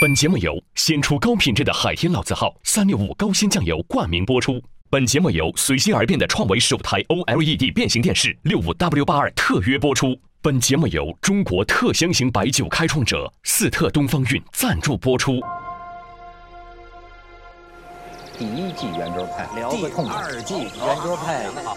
本节目由先出高品质的海天老字号三六五高鲜酱油冠名播出。本节目由随心而变的创维首台 OLED 变形电视六五 W 八二特约播出。本节目由中国特香型白酒开创者四特东方韵赞助播出。第一季圆桌派，聊第个痛快。二季圆桌派，好，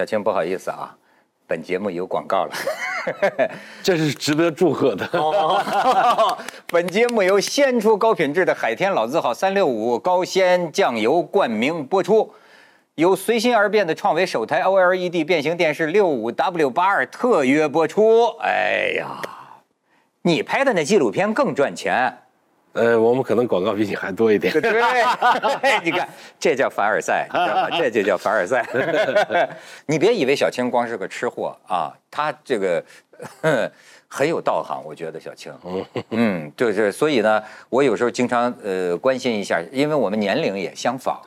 小青，不好意思啊，本节目有广告了。这是值得祝贺的。本节目由鲜出高品质的海天老字号三六五高鲜酱油冠名播出，由随心而变的创维首台 OLED 变形电视六五 W 八二特约播出。哎呀，你拍的那纪录片更赚钱。呃，我们可能广告比你还多一点。对，你看，这叫凡尔赛，你知道吗？这就叫凡尔赛。你别以为小青光是个吃货啊，他这个很有道行，我觉得小青。嗯，就是所以呢，我有时候经常呃关心一下，因为我们年龄也相仿，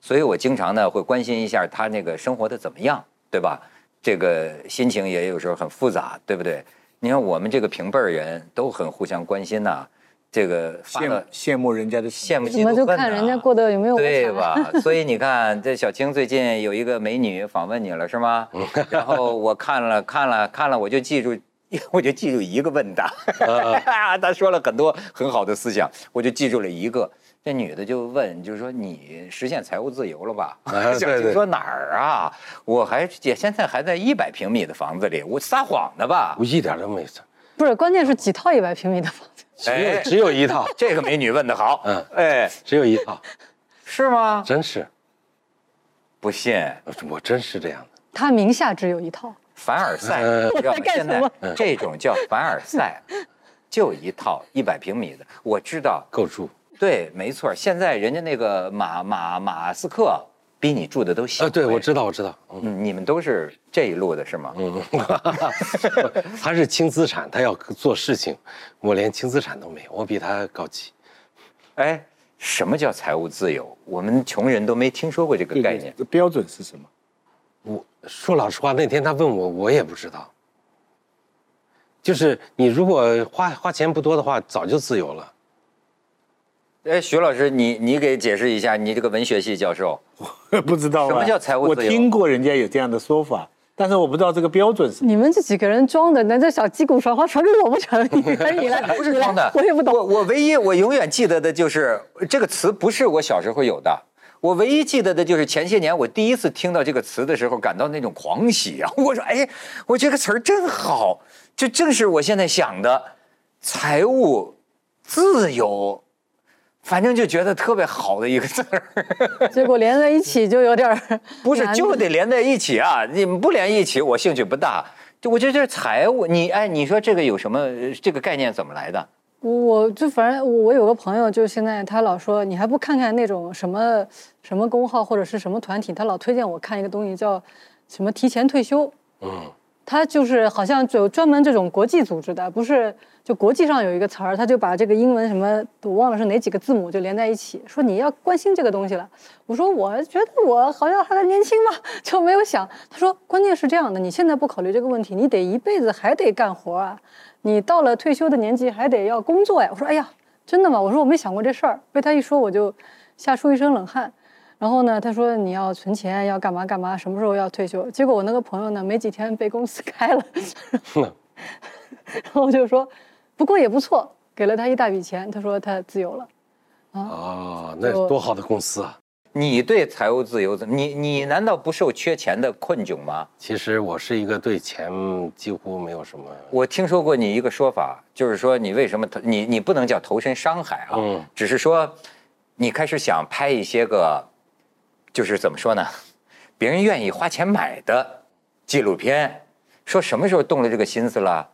所以我经常呢会关心一下他那个生活的怎么样，对吧？这个心情也有时候很复杂，对不对？你看我们这个平辈人都很互相关心呐、这个羡慕羡慕人家的羡慕怎么就嫉妒恨看人家过得有没有对吧？所以你看，这小青最近有一个美女访问你了，是吗？然后我看了 看了看了，我就记住，我就记住一个问答，她说了很多很好的思想，我就记住了一个。这女的就问，就是说你实现财务自由了吧？啊小青说哪儿啊？我还姐现在还在一百平米的房子里，我撒谎的吧我？一点都没撒，不是，关键是几套一百平米的房子，只有哎只有一套，这个美女问的好，嗯哎，只有一套，是吗？真是，不信。我真是这样的。他名下只有一套。凡尔赛，嗯你知道吗？干现在什么这种叫凡尔赛，就一套一百平米的，我知道，够住对，没错。现在人家那个马马马斯克比你住的都小。啊！对，我知道，我知道，嗯嗯，你们都是这一路的是吗？嗯，他是轻资产，他要做事情，我连轻资产都没有，我比他高级。哎，什么叫财务自由？我们穷人都没听说过这个概念。对标准是什么？我说老实话，那天他问我，我也不知道。就是你如果花花钱不多的话，早就自由了。哎，徐老师，你你给解释一下，你这个文学系教授，我不知道啊。什么叫财务自由我听过人家有这样的说法，但是我不知道这个标准是。你们这几个人装的，那这小击鼓传花传给我不成？你来，你来，不是装的，我也不懂。我我唯一我永远记得的就是这个词，不是我小时候有的。我唯一记得的就是前些年我第一次听到这个词的时候，感到那种狂喜啊！我说，哎，我这个词儿真好，这正是我现在想的财务自由，反正就觉得特别好的一个字儿。结果连在一起就有点儿 不是，就得连在一起啊！你们不连一起，我兴趣不大。就我觉得这是财务，你哎，你说这个有什么？呃这个概念怎么来的？我就反正我有个朋友，就现在他老说你还不看看那种什么什么工号或者是什么团体，他老推荐我看一个东西叫什么提前退休。嗯，他就是好像有专门这种国际组织的，不是就国际上有一个词儿，他就把这个英文什么我忘了是哪几个字母就连在一起，说你要关心这个东西了。我说我觉得我好像还年轻嘛，就没有想。他说关键是这样的，你现在不考虑这个问题，你得一辈子还得干活啊，你到了退休的年纪还得要工作呀。我说哎呀，真的吗？我说我没想过这事儿，被他一说我就吓出一身冷汗。然后呢，他说你要存钱，要干嘛干嘛，什么时候要退休？结果我那个朋友呢，没几天被公司开了，然后 我就说，不过也不错，给了他一大笔钱。他说他自由了。啊，那多好的公司啊！你对财务自由？你你难道不受缺钱的困窘吗？其实我是一个对钱几乎没有什么，我听说过你一个说法，就是说你为什么投你你不能叫投身商海啊，嗯只是说你开始想拍一些个，就是怎么说呢，别人愿意花钱买的纪录片。说什么时候动了这个心思了？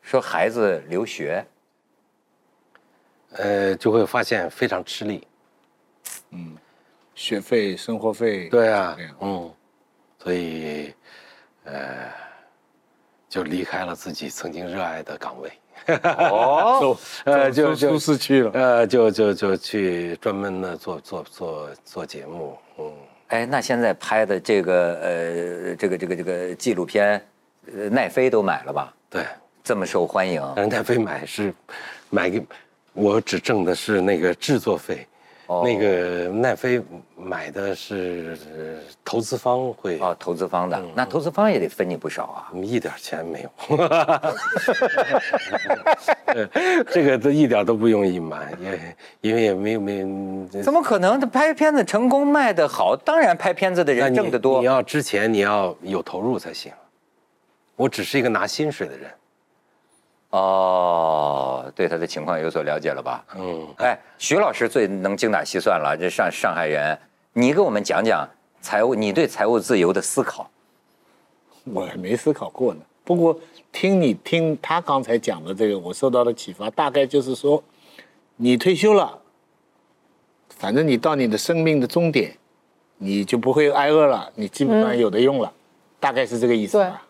说孩子留学，呃，就会发现非常吃力。嗯学费、生活费，对啊，嗯，所以，呃，就离开了自己曾经热爱的岗位，哦，就就舒适区了。呃，就就就去专门的做做做做节目，嗯，哎，那现在拍的这个呃，这个这个这个纪录片，呃，奈飞都买了吧？对，这么受欢迎，但是奈飞买是买给，我只挣的是那个制作费，哦那个奈飞买的是呃投资方会，哦，投资方的，那投资方也得分你不少啊。一点钱没有，呃 这个都一点都不用隐瞒，也因为也没有没怎么可能？他拍片子成功卖得好，当然拍片子的人挣得多你。要之前你要有投入才行。我只是一个拿薪水的人，哦，对他的情况有所了解了吧？嗯，哎，徐老师最能精打细算了，这上上海人，你给我们讲讲财务，你对财务自由的思考。我还没思考过呢。不过听你听他刚才讲的这个，我受到的启发，大概就是说，你退休了，反正你到你的生命的终点，你就不会挨饿了，你基本上有的用了，大概是这个意思吧。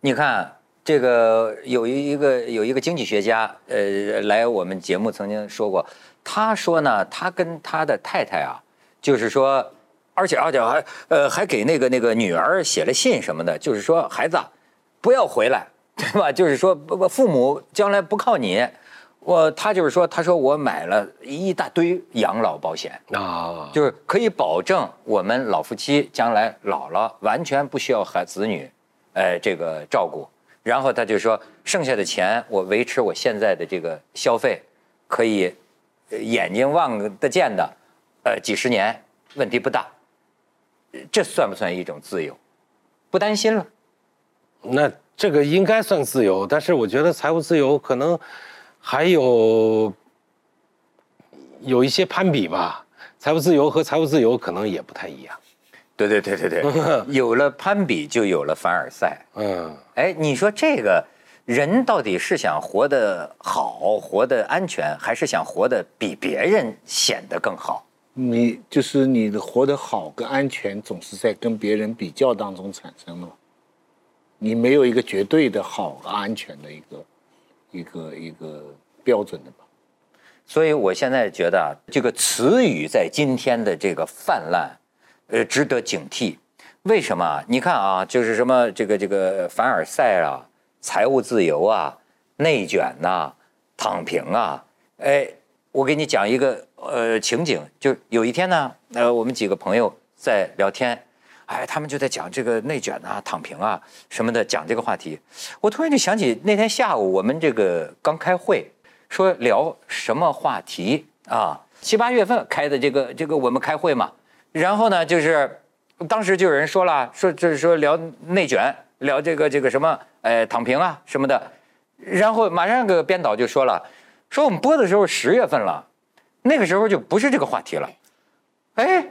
你看，这个有一个有一个经济学家，呃，来我们节目曾经说过，他说呢，他跟他的太太啊，就是说，而且而且还呃还给那个那个女儿写了信什么的，就是说孩子啊，不要回来，对吧？就是说不不，父母将来不靠你。我他就是说，他说我买了一大堆养老保险，啊，就是可以保证我们老夫妻将来老了完全不需要孩子女，呃，这个照顾。然后他就说，剩下的钱我维持我现在的这个消费，可以眼睛望得见的，呃，几十年问题不大。这算不算一种自由？不担心了。那这个应该算自由，但是我觉得财务自由可能还有有一些攀比吧。财务自由和财务自由可能也不太一样。对对对对对，有了攀比就有了凡尔赛。嗯，哎，你说这个人到底是想活得好、活得安全，还是想活得比别人显得更好？你就是你的活得好跟安全，总是在跟别人比较当中产生的嘛。你没有一个绝对的好和安全的一个一个一个标准的吧？所以我现在觉得啊，这个词语在今天的这个泛滥，呃，值得警惕。为什么？你看啊，就是什么这个这个凡尔赛啊，财务自由啊，内卷呐、躺平啊。哎，我给你讲一个呃情景，就有一天呢，呃，我们几个朋友在聊天，哎，他们就在讲这个内卷啊、躺平啊什么的，讲这个话题。我突然就想起那天下午我们这个刚开会，说聊什么话题啊？七八月份开的这个这个我们开会嘛，然后呢，就是当时就有人说了，说就是说聊内卷，聊这个这个什么呃躺平啊什么的，然后马上个编导就说了，说我们播的时候十月份了，那个时候就不是这个话题了，哎。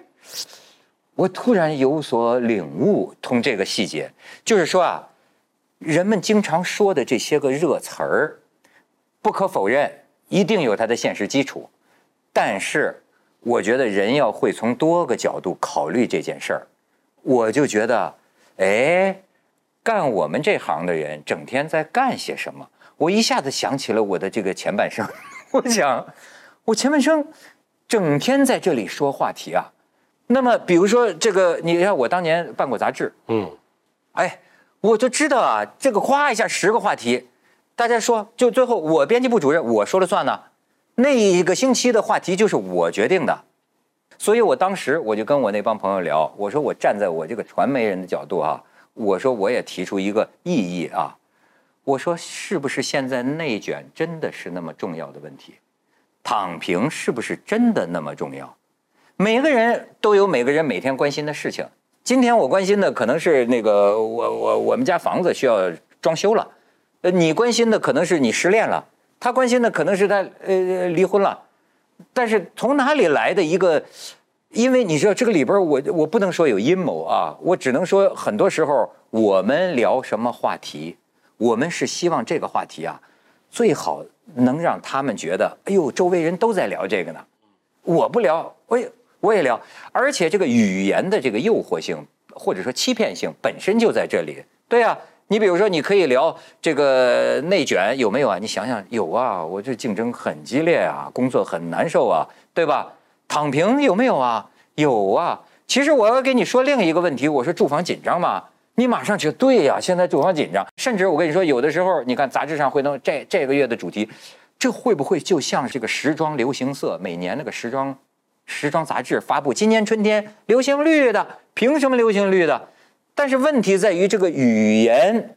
我突然有所领悟，通这个细节，就是说啊，人们经常说的这些个热词儿，不可否认，一定有它的现实基础。但是，我觉得人要会从多个角度考虑这件事儿。我就觉得，哎，干我们这行的人整天在干些什么？我一下子想起了我的这个前半生。我想，我前半生整天在这里说话题啊。那么，比如说这个，你看我当年办过杂志，嗯，哎，我就知道啊，这个夸一下十个话题，大家说，就最后我编辑部主任我说了算呢，那一个星期的话题就是我决定的，所以我当时我就跟我那帮朋友聊，我说我站在我这个传媒人的角度啊，我说我也提出一个异议啊，我说是不是现在内卷真的是那么重要的问题？躺平是不是真的那么重要？每个人都有每个人每天关心的事情。今天我关心的可能是那个我我我们家房子需要装修了，呃，你关心的可能是你失恋了，他关心的可能是他呃离婚了。但是从哪里来的一个？因为你知道这个里边儿，我我不能说有阴谋啊，我只能说很多时候我们聊什么话题，我们是希望这个话题啊，最好能让他们觉得，哎呦，周围人都在聊这个呢，我不聊，我也我也聊，而且这个语言的这个诱惑性或者说欺骗性本身就在这里。对啊，你比如说你可以聊这个内卷有没有啊？你想想有啊，我这竞争很激烈啊，工作很难受啊，对吧？躺平有没有啊？有啊。其实我要给你说另一个问题，我说住房紧张吗？你马上觉得对呀，现在住房紧张，甚至我跟你说，有的时候你看杂志上会弄这这个月的主题，这会不会就像这个时装流行色每年那个时装时装杂志发布今年春天流行绿的，凭什么流行绿的？但是问题在于这个语言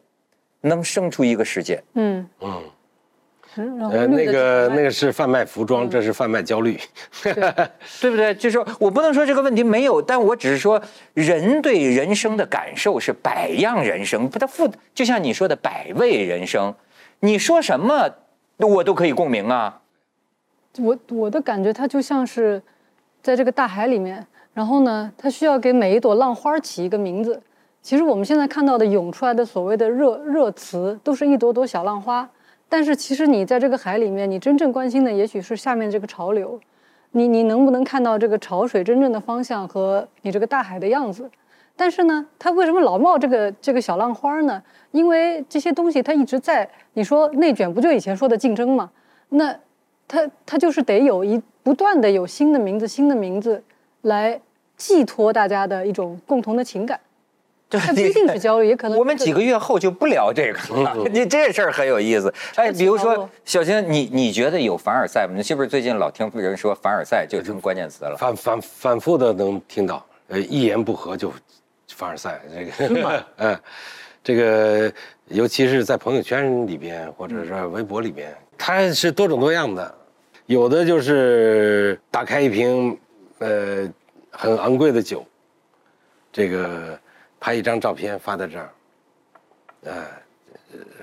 能生出一个世界。嗯嗯，呃，那个那个是贩卖服装，这是贩卖焦虑。对不对？就是说我不能说这个问题没有，但我只是说，人对人生的感受是百样人生，不，它复就像你说的百味人生，你说什么我都可以共鸣啊。我我的感觉，它就像是在这个大海里面，然后呢，它需要给每一朵浪花起一个名字。其实我们现在看到的涌出来的所谓的热热词，都是一朵朵小浪花。但是其实你在这个海里面，你真正关心的也许是下面这个潮流，你你能不能看到这个潮水真正的方向和你这个大海的样子？但是呢，它为什么老冒这个这个小浪花呢？因为这些东西它一直在。你说内卷不就以前说的竞争吗？那它它就是得有一不断的有新的名字、新的名字来寄托大家的一种共同的情感。它不一定是焦虑，也可能我们几个月后就不聊这个 了。你这事儿很有意思。哎，比如说小青，你你觉得有凡尔赛吗？你是不是最近老听人说凡尔赛就成关键词了？反反反复的能听到，呃，一言不合就凡尔赛，这个，嗯，这个尤其是在朋友圈里边或者是微博里边，它是多种多样的，有的就是打开一瓶，呃，很昂贵的酒，这个拍一张照片发到这儿，啊，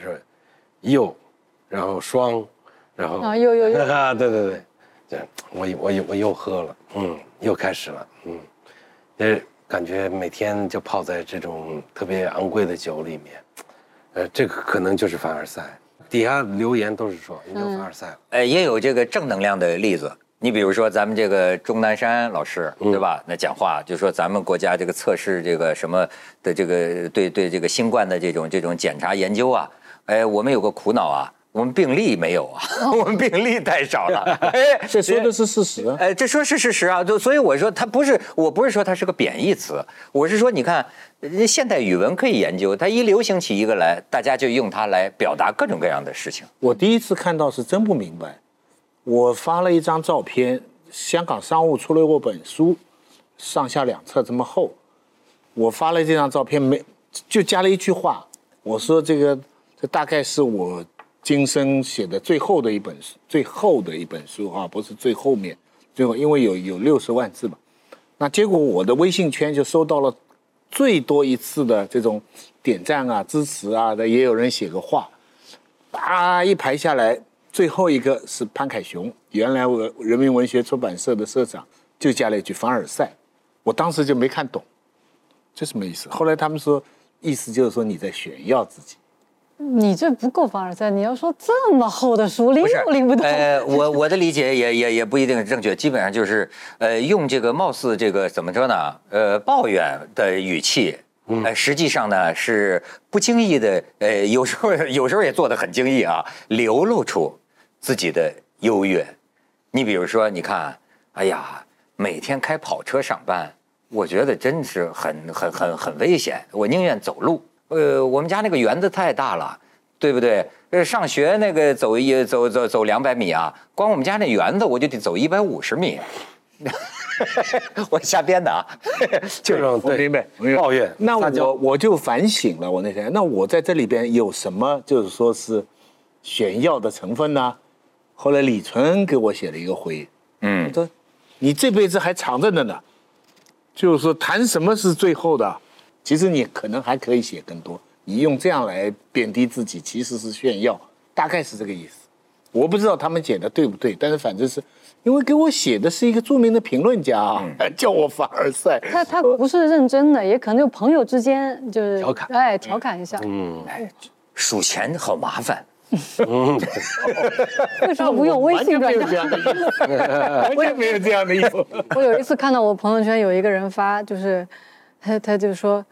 是又，然后双，然后啊，又又 又，啊，对对对，这我我我又喝了，嗯，又开始了，嗯，呃，感觉每天就泡在这种特别昂贵的酒里面，呃，这个可能就是凡尔赛。底下留言都是说你有凡尔赛了，呃，也有这个正能量的例子。你比如说咱们这个钟南山老师，对吧？那讲话就说咱们国家这个测试这个什么的这个对对这个新冠的这种这种检查研究啊，哎，我们有个苦恼啊，我们病例没有啊，我们病例太少了。哎，这说的是事实啊。哎，这说是事实啊，就所以我说它不是，我不是说它是个贬义词，我是说你看，呃现代语文可以研究，它一流行起一个来，大家就用它来表达各种各样的事情。我第一次看到是真不明白，我发了一张照片，香港商务出了过本书，上下两册这么厚，我发了这张照片没就加了一句话，我说这个这大概是我今生写的最后的一本书，最后的一本书啊，不是最后面，最后因为有有六十万字嘛，那结果我的微信圈就收到了最多一次的这种点赞啊、支持啊的，也有人写个话，啊一排下来，最后一个是潘凯雄，原来我人民文学出版社的社长，就加了一句凡尔赛，我当时就没看懂，这什么意思？后来他们说，意思就是说你在炫耀自己。你这不够凡尔赛，你要说这么厚的书拎都拎不动。呃，我我的理解也也也不一定是正确，基本上就是呃，用这个貌似这个怎么说呢？呃，抱怨的语气。呃，实际上呢是不经意的，呃，有时候有时候也做的很经意啊，流露出自己的优越。你比如说，你看，哎呀，每天开跑车上班，我觉得真是很很很很危险，我宁愿走路。呃，我们家那个园子太大了，对不对？呃，上学那个走一走走走两百米啊，光我们家那园子我就得走一百五十米。我瞎编的啊，这 种对抱怨那我我就反省了，我那天，那我在这里边有什么就是说是炫耀的成分呢？后来李纯给我写了一个回，嗯他说你这辈子还长着的呢。就是说，谈什么是最后的？其实你可能还可以写更多。你用这样来贬低自己，其实是炫耀，大概是这个意思。我不知道他们写的对不对，但是反正是，因为给我写的是一个著名的评论家啊，叫我凡尔赛。他他不是认真的，也可能有朋友之间就是调侃哎，调侃一下。嗯，数钱好麻烦，为什么不用微信转账？没有这样的意思，完全没有这样的意思。我有一次看到我朋友圈有一个人发，就是他他就说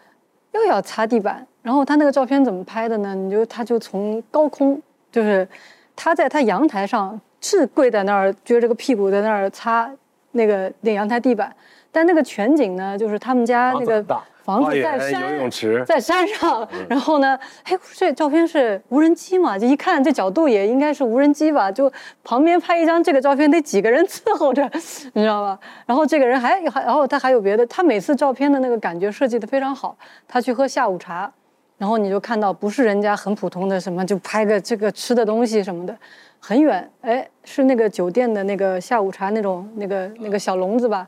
又要擦地板，然后他那个照片怎么拍的呢？你就他就从高空，就是他在他阳台上是跪在那儿撅着个屁股在那儿擦那个那阳台地板，但那个全景呢，就是他们家那个房子在山游泳池在山上，然后呢，哎，这照片是无人机嘛？就一看这角度也应该是无人机吧？就旁边拍一张这个照片得几个人伺候着，你知道吧？然后这个人还还，然后他还有别的，他每次照片的那个感觉设计的非常好。他去喝下午茶，然后你就看到不是人家很普通的什么，就拍个这个吃的东西什么的，很远，哎，是那个酒店的那个下午茶那种那个那个小笼子吧？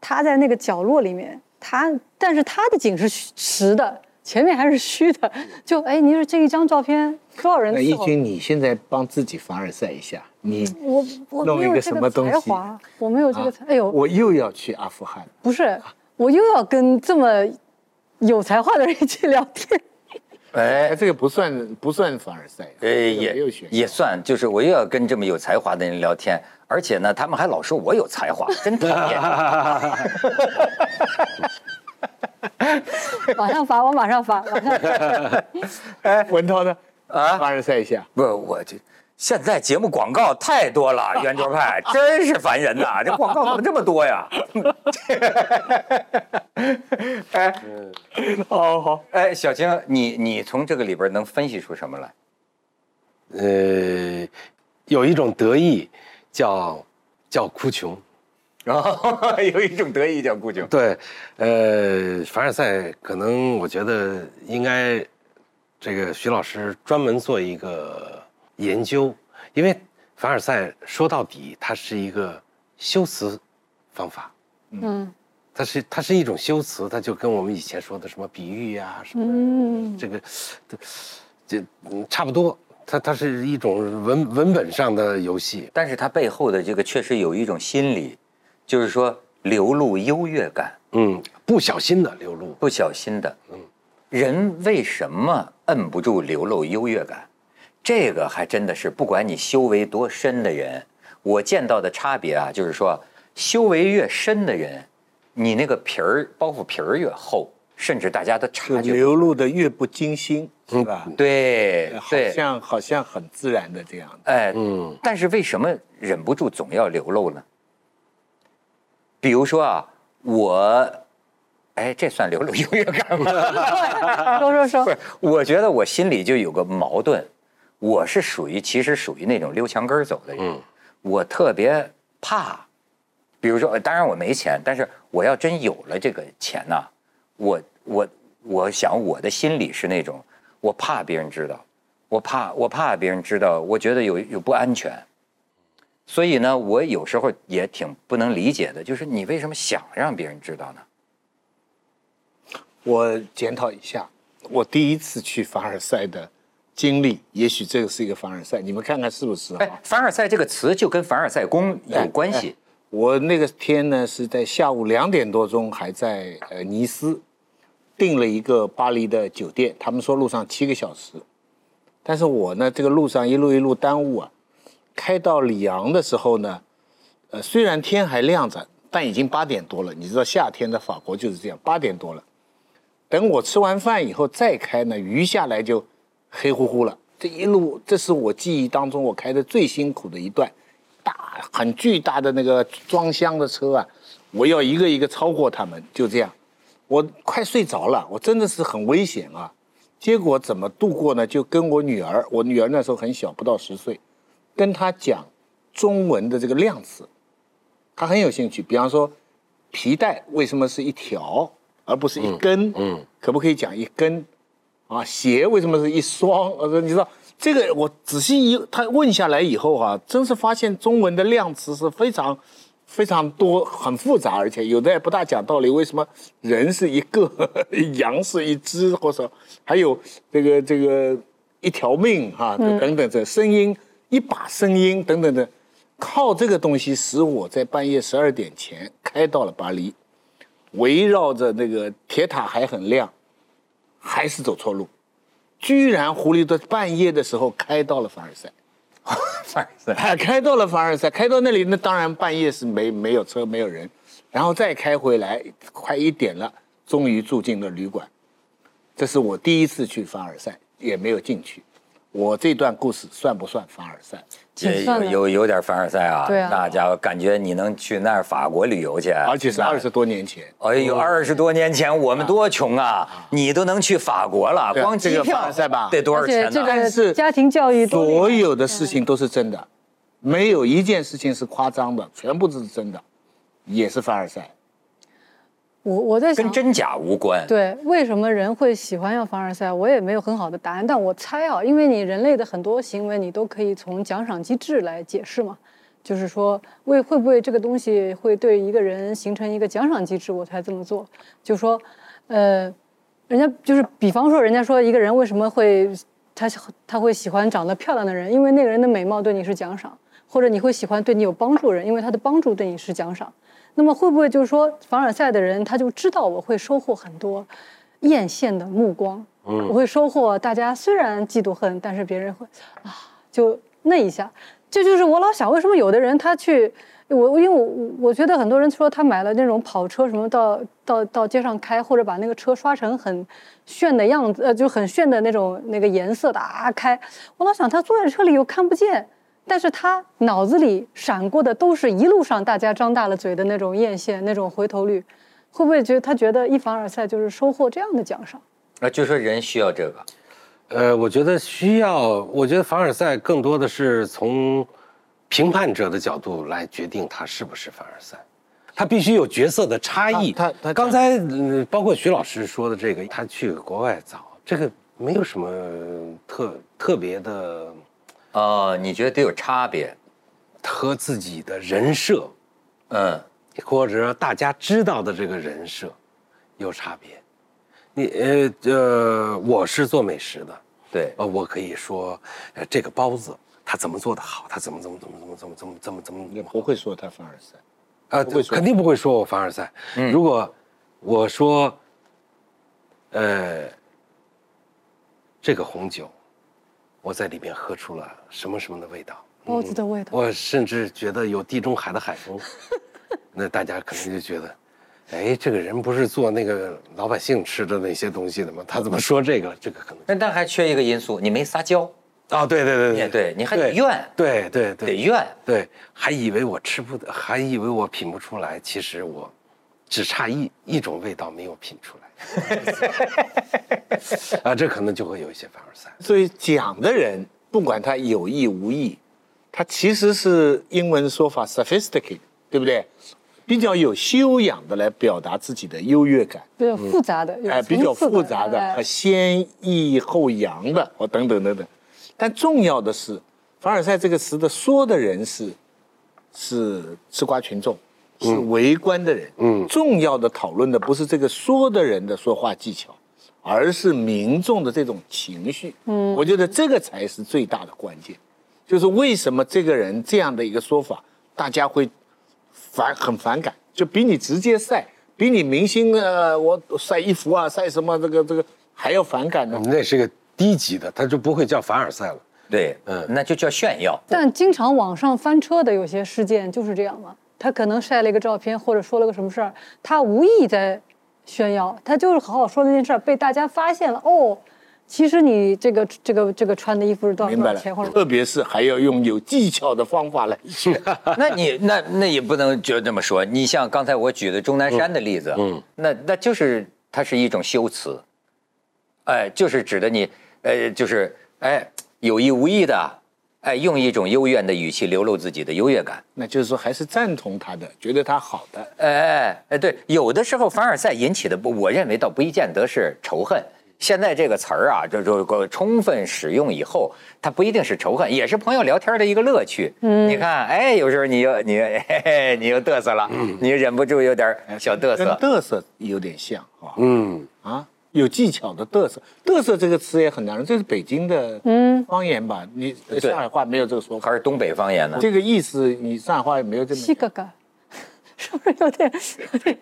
他在那个角落里面，他但是他的景是实的，前面还是虚的，就哎，你说这一张照片多少人？那一军，你现在帮自己凡尔赛一下，你我我弄一个没有这个什么东西才华，我没有这个才，哎呦，我又要去阿富汗，不是，我又要跟这么有才华的人一起聊天。哎哎，，这个不算不算凡尔赛，哎，也也算，就是我又要跟这么有才华的人聊天，而且呢，他们还老说我有才华，真讨厌。马上发，我马上发，马上发。哎，文涛呢？啊凡尔赛一下，不，我这现在节目广告太多了，圆桌派真是烦人呐！这广告怎么这么多呀？哎，好好，哎，小青，你你从这个里边能分析出什么来？呃，有一种得意叫叫哭穷。然 后有一种得意叫哭穷。对，呃，凡尔赛可能我觉得应该这个徐老师专门做一个研究，因为凡尔赛说到底它是一个修辞方法，嗯它是它是一种修辞，它就跟我们以前说的什么比喻呀、什么嗯，这个这嗯差不多，它它是一种文文本上的游戏。但是它背后的这个确实有一种心理，就是说流露优越感，嗯，不小心的流露，不小心的。嗯，人为什么摁不住流露优越感？这个还真的是，不管你修为多深的人，我见到的差别啊，就是说，修为越深的人，你那个皮儿包袱皮儿越厚，甚至大家都就察觉流露的越不精心，是吧？对好，像好像很自然的这样的。哎，嗯但是为什么忍不住总要流露呢？比如说啊，我，哎，这算流露优越感吗？说说说不，是，我觉得我心里就有个矛盾，我是属于其实属于那种溜墙根儿走的人，嗯我特别怕，比如说，当然我没钱，但是我要真有了这个钱呐、我我我想我的心里是那种，我怕别人知道，我怕我怕别人知道，我觉得有有不安全。所以呢，我有时候也挺不能理解的，就是你为什么想让别人知道呢？我检讨一下，我第一次去凡尔赛的经历，也许这个是一个凡尔赛，你们看看是不是啊？哎，凡尔赛这个词就跟凡尔赛宫有关系。我那个天呢是在下午两点多钟，还在呃尼斯订了一个巴黎的酒店，他们说路上七个小时，但是我呢这个路上一路一路耽误啊，开到里昂的时候呢，呃虽然天还亮着，但已经八点多了。你知道夏天的法国就是这样，八点多了。等我吃完饭以后再开呢，余下来就黑乎乎了。这一路，这是我记忆当中我开的最辛苦的一段，大很巨大的那个装箱的车啊，我要一个一个超过他们，就这样，我快睡着了，我真的是很危险啊。结果怎么度过呢？就跟我女儿，我女儿那时候很小，不到十岁，跟她讲中文的这个量词，她很有兴趣。比方说，皮带为什么是一条而不是一根？嗯可不可以讲一根？啊，鞋为什么是一双？呃，你知道这个，我仔细一他问下来以后啊，真是发现中文的量词是非常非常多，很复杂，而且有的也不大讲道理。为什么人是一个，羊是一只，或者还有这个这个一条命哈、等等这声音一把声音等等的，靠这个东西使我在半夜十二点前开到了巴黎，围绕着那个铁塔还很亮，还是走错路，居然狐狸的半夜的时候开到了凡尔赛。凡尔赛，开到了凡尔赛，开到那里，那当然半夜是没没有车，没有人，然后再开回来，快一点了，终于住进了旅馆。这是我第一次去凡尔赛，也没有进去。我这段故事算不算凡尔赛？这有有有点凡尔赛啊！对啊那家伙感觉你能去那儿法国旅游去，而且是二十多年前。哎呦，二十多年前我们多穷啊！你都能去法国了，光机票这个凡尔赛吧得多少钱呢？但是家庭教育所有的事情都是真的，没有一件事情是夸张的，全部都是真的，也是凡尔赛。我我在想跟，真假无关。对，为什么人会喜欢要凡尔赛？我也没有很好的答案，但我猜啊，因为你人类的很多行为，你都可以从奖赏机制来解释嘛。就是说，为会不会这个东西会对一个人形成一个奖赏机制，我才这么做。就说，呃，人家就是，比方说，人家说一个人为什么会他他会喜欢长得漂亮的人，因为那个人的美貌对你是奖赏，或者你会喜欢对你有帮助的人，因为他的帮助对你是奖赏。那么会不会就是说，凡尔赛的人他就知道我会收获很多艳羡的目光，我会收获大家虽然嫉妒恨，但是别人会啊就那一下，这就是我老想为什么有的人他去。我因为我我觉得很多人说他买了那种跑车什么到到到街上开，或者把那个车刷成很炫的样子，呃，就很炫的那种那个颜色的啊开。我老想他坐在车里又看不见，但是他脑子里闪过的都是一路上大家张大了嘴的那种艳羡，那种回头率，会不会觉得他觉得一凡尔赛就是收获这样的奖赏？啊，就说人需要这个。呃，我觉得需要，我觉得凡尔赛更多的是从评判者的角度来决定他是不是凡尔赛，他必须有角色的差异。他他他刚才、嗯包括徐老师说的这个，他去国外早，这个没有什么特特别的哦，你觉得得有差别？和自己的人设，嗯，或者大家知道的这个人设有差别。你呃呃，我是做美食的，对，呃，我可以说，呃，这个包子它怎么做的好，它怎么怎么怎么怎么怎么怎么怎么怎么也不会说他凡尔赛。啊，肯定不会说我凡尔赛。如果我说，呃，这个红酒，我在里面喝出了什么什么的味道，包子的味道。我甚至觉得有地中海的海风，那大家可能就觉得，哎，这个人不是做那个老百姓吃的那些东西的吗？他怎么说这个？这个可能但但还缺一个因素，你没撒娇，啊，对对对对对你还得怨对对对，得怨。对，还以为我吃不，还以为我品不出来，其实我只差一一种味道没有品出来。啊，这可能就会有一些凡尔赛。所以讲的人，不管他有意无意，他其实是英文说法 sophisticated，对不对？比较有修养的来表达自己的优越感，比较复杂的，有哎，比较复杂的哎和先抑后扬的，或等等等等。但重要的是，凡尔赛这个词的说的人是是吃瓜群众，是围观的人。嗯重要的讨论的不是这个说的人的说话技巧，而是民众的这种情绪。嗯，我觉得这个才是最大的关键，就是为什么这个人这样的一个说法，大家会反很反感，就比你直接晒，比你明星呃我晒衣服啊晒什么这个这个还要反感呢。那是个低级的，他就不会叫凡尔赛了。对，嗯那就叫炫耀。但经常网上翻车的有些事件就是这样嘛，他可能晒了一个照片，或者说了个什么事儿，他无意在炫耀，他就是好好说那件事儿，被大家发现了，哦，其实你这个这个这个穿的衣服是多少明白了。多少钱，或，者特别是还要用有技巧的方法来炫。那你那那也不能就这么说。你像刚才我举的钟南山的例子，嗯。那那就是它是一种修辞，哎，就是指的你，呃，就是哎有意无意的，哎，用一种幽怨的语气流露自己的优越感。那就是说还是赞同他的，觉得他好的。哎哎哎，对，有的时候凡尔赛引起的不，我认为倒不一见得是仇恨，现在这个词儿啊，这这个充分使用以后，它不一定是仇恨，也是朋友聊天的一个乐趣。嗯，你看，哎，有时候你又你嘿嘿你又嘚瑟了，你忍不住有点小嘚跟瑟。嘚瑟有点像啊嗯，啊，有技巧的嘚瑟。嘚瑟这个词也很难，这是北京的嗯方言吧？你上海话没有这个说法还。是东北方言呢？这个意思，你上海话也没有这么西哥哥，是不是有点有点？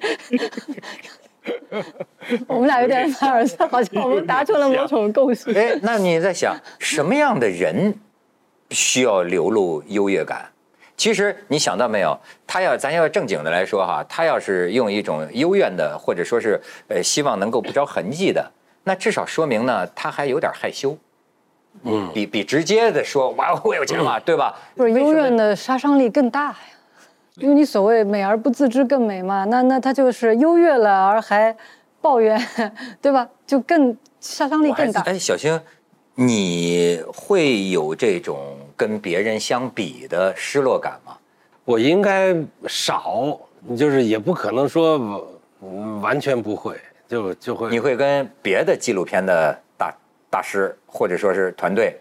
我们俩有点凡尔赛，好像我们达成了某种共识。哎，那你在想什么样的人需要流露优越感？其实你想到没有，他要咱要正经的来说哈，他要是用一种幽怨的，或者说是呃希望能够不着痕迹的，那至少说明呢，他还有点害羞。嗯，比比直接的说哇我有钱嘛，对吧？不是幽怨的杀伤力更大呀，因为你所谓美而不自知更美嘛，那那他就是优越了而还抱怨，对吧？就更杀伤力更大。哎，小星，你会有这种跟别人相比的失落感吗？我应该少，就是也不可能说嗯完全不会，就就会你会跟别的纪录片的大大师或者说是团队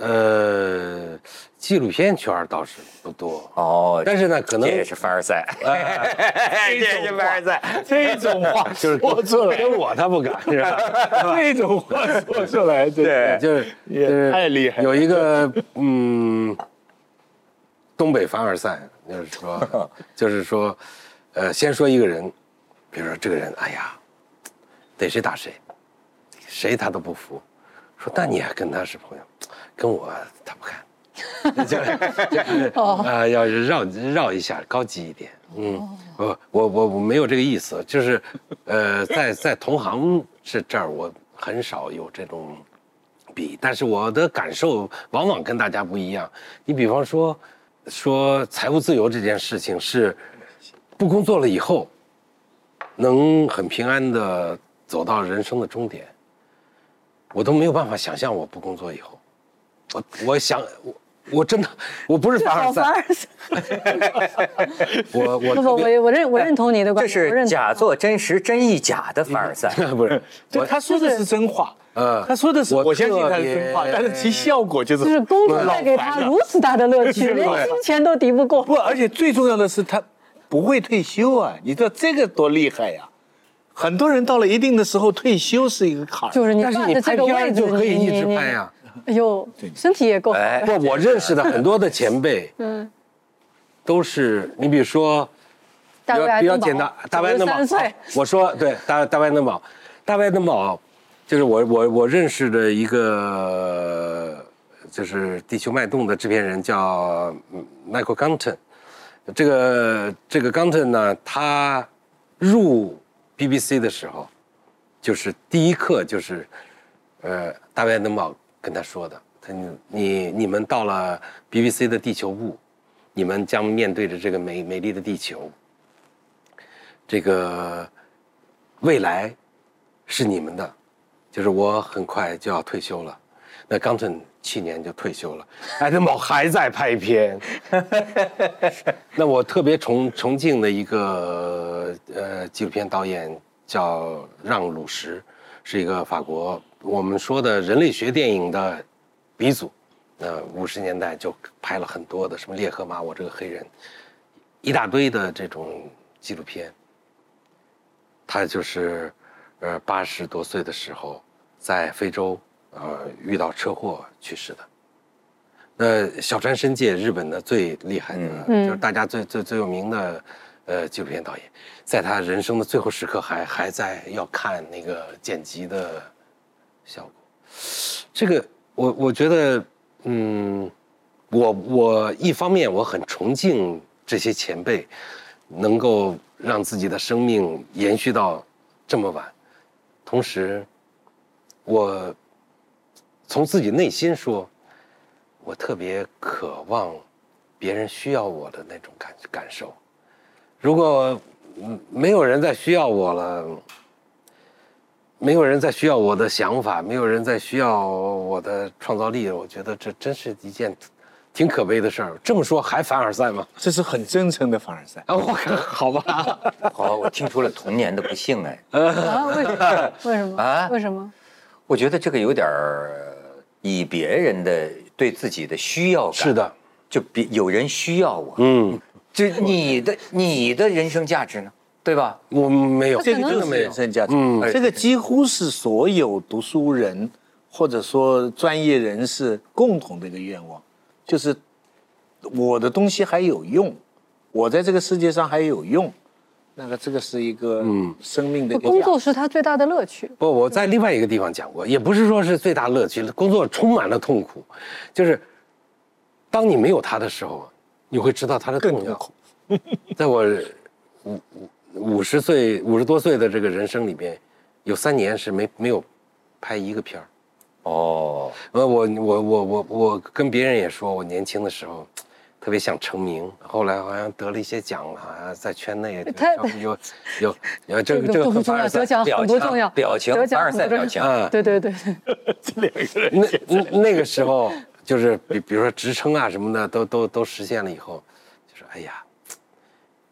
呃，纪录片圈儿倒是不多，哦，但是呢，可能这也是凡尔赛，这也是凡尔赛。这种话 就是说出来，跟我他不敢 是吧？这种话说出来，对。就是也就是太厉害有一个嗯，东北凡尔赛，就是说，就是说，呃，先说一个人，比如说这个人，哎呀，逮谁打谁，谁他都不服，说那你还跟他是朋友，跟我他不看，就是就是哦啊，要绕绕一下，高级一点。嗯，我我我我没有这个意思，就是，呃，在在同行这这儿，我很少有这种比，但是我的感受往往跟大家不一样。你比方说，说财务自由这件事情是不工作了以后，能很平安的走到人生的终点，我都没有办法想象我不工作以后，我我想我我真的我不是凡尔凡赛，尔赛！我我不不，我我认我认同你的观这点，我认同是假作真实，真亦假的凡尔赛。不是对，他说的是真话，呃他说的是我我相信他是真话，但是其效果就是就是工作带给他如此大的乐趣，连金钱都敌不过。不，而且最重要的是他不会退休啊！你知道这个多厉害呀、很多人到了一定的时候退休是一个坎儿。就是你拍片就可以一直拍呀。哎呦，身体也够好。哎。不，我认识的很多的前辈，嗯，都是你比如说，比较大卫爱登堡比较简单，大卫爱登堡93岁。我说对，大大白嫩宝，大白嫩宝，就是我我我认识的一个，就是《地球脉动》的制片人叫嗯 Michael Gunton，这个这个 Gunton 呢，他入 BBC 的时候，就是第一课就是，呃，大卫爱登堡跟他说的，他你你你们到了 BBC 的地球部，你们将面对着这个美美丽的地球，这个未来是你们的，就是我很快就要退休了，那冈顿去年就退休了，爱登堡还在拍片，那我特别崇崇敬的一个呃纪录片导演叫让·鲁什，是一个法国我们说的人类学电影的鼻祖。那五十年代就拍了很多的什么《列荷马》，我这个黑人，一大堆的这种纪录片。他就是，呃，八十多岁的时候在非洲，呃，遇到车祸去世的。那小川伸介，日本的最厉害的，嗯就是大家最最最有名的，呃，纪录片导演，在他人生的最后时刻还还在要看那个剪辑的效果。这个我我觉得，嗯，我我一方面我很崇敬这些前辈，能够让自己的生命延续到这么晚，同时，我从自己内心说，我特别渴望别人需要我的那种感感受。如果没有人再需要我了，没有人再需要我的想法，没有人再需要我的创造力，我觉得这真是一件挺可悲的事儿。这么说还凡尔赛吗？这是很真诚的凡尔赛。啊，我看好吧。好，我听出了童年的不幸哎。啊，为什么？为什么？啊为什么？我觉得这个有点儿以别人的对自己的需要感，是，的，就比有人需要我，嗯，就你的你的人生价值呢，对吧？我没有，这个就是人生价值。嗯这个几乎是所有读书人或者说专业人士共同的一个愿望，就是我的东西还有用，我在这个世界上还有用。那个这个是一个嗯生命的工作是他最大的乐趣。不，我在另外一个地方讲过，也不是说是最大乐趣，工作充满了痛苦，就是当你没有他的时候，你会知道他的痛苦。在我五五五十岁五十多岁的这个人生里边，有三年是没没有拍一个片儿。哦，呃，我我我我我跟别人也说，我年轻的时候特别想成名，后来好像得了一些奖，好像在圈内有有 有有这个这个不重要，很凡尔赛得奖很不重要，表情得奖凡尔赛很不重要表情啊对对对，那那那个时候，就是比比如说职称啊什么的，都都都实现了以后，就说哎呀，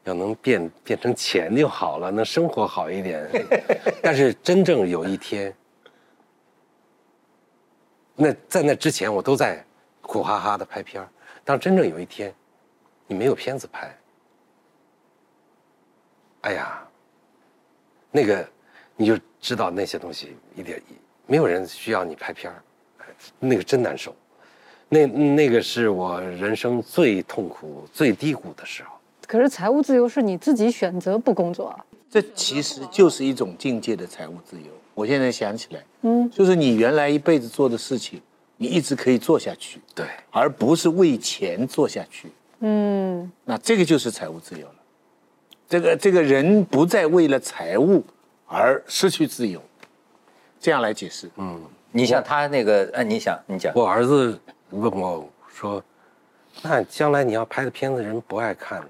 要能变变成钱就好了，能生活好一点。但是真正有一天，那在那之前我都在苦哈哈的拍片儿，当真正有一天，你没有片子拍，哎呀，那个你就知道那些东西一点没有人需要你拍片儿，那个真难受，那那个是我人生最痛苦、最低谷的时候。可是财务自由是你自己选择不工作啊。这其实就是一种境界的财务自由。我现在想起来，嗯，就是你原来一辈子做的事情，你一直可以做下去，对，而不是为钱做下去。嗯，那这个就是财务自由了。这个这个人不再为了财务而失去自由，这样来解释。嗯，你像他那个，呃，你想，你讲，我儿子问我说：“那将来你要拍的片子人不爱看呢？”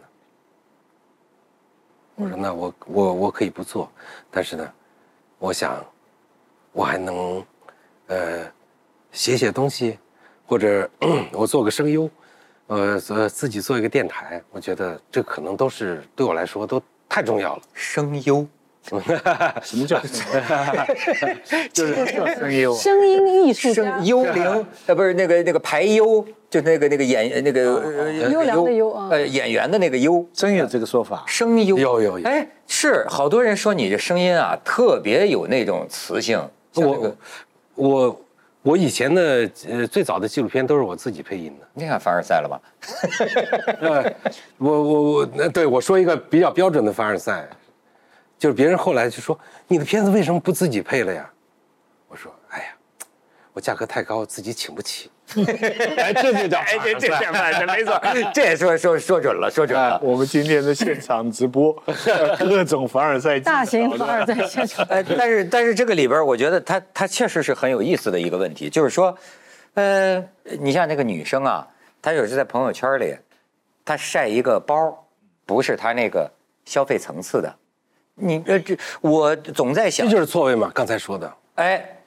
我说：“那我我我可以不做，但是呢，我想我还能呃写写东西，或者 我做个声优，呃呃自己做一个电台，我觉得这可能都是对我来说都太重要了。声优，什么叫 就是叫声优啊？声音艺术家声，幽灵，呃，不是那个那个排优，就那个那个演那个呃优良的优啊呃，演员的那个优，真有这个说法？声优有有有哎，是好多人说你这声音啊，特别有那种磁性，我我我以前的呃最早的纪录片都是我自己配音的。你看凡尔赛了吧？呃，我我我，那对我说一个比较标准的凡尔赛，就是别人后来就说你的片子为什么不自己配了呀？我说，哎呀，我价格太高，自己请不起。哎，这就叫哎，这这这这没错，这也说说说准了，说准了。我们今天的现场直播，各种凡尔赛大型凡尔赛现场。呃，但是但是这个里边，我觉得它它确实是很有意思的一个问题，就是说，呃，你像那个女生啊，她有时在朋友圈里，她晒一个包，不是她那个消费层次的，你呃这我总在想这，就是错位嘛，刚才说的。哎，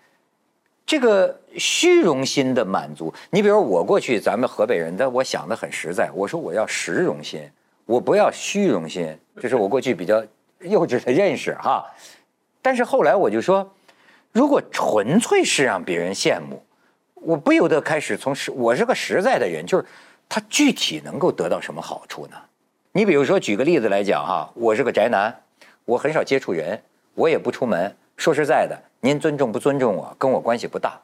这个虚荣心的满足，你比如我过去咱们河北人，但我想的很实在，我说我要实荣心，我不要虚荣心，这是我过去比较幼稚的认识哈。但是后来我就说，如果纯粹是让别人羡慕，我不由得开始从实，我是个实在的人，就是他具体能够得到什么好处呢？你比如说举个例子来讲哈，我是个宅男，我很少接触人，我也不出门。说实在的，您尊重不尊重我，跟我关系不大，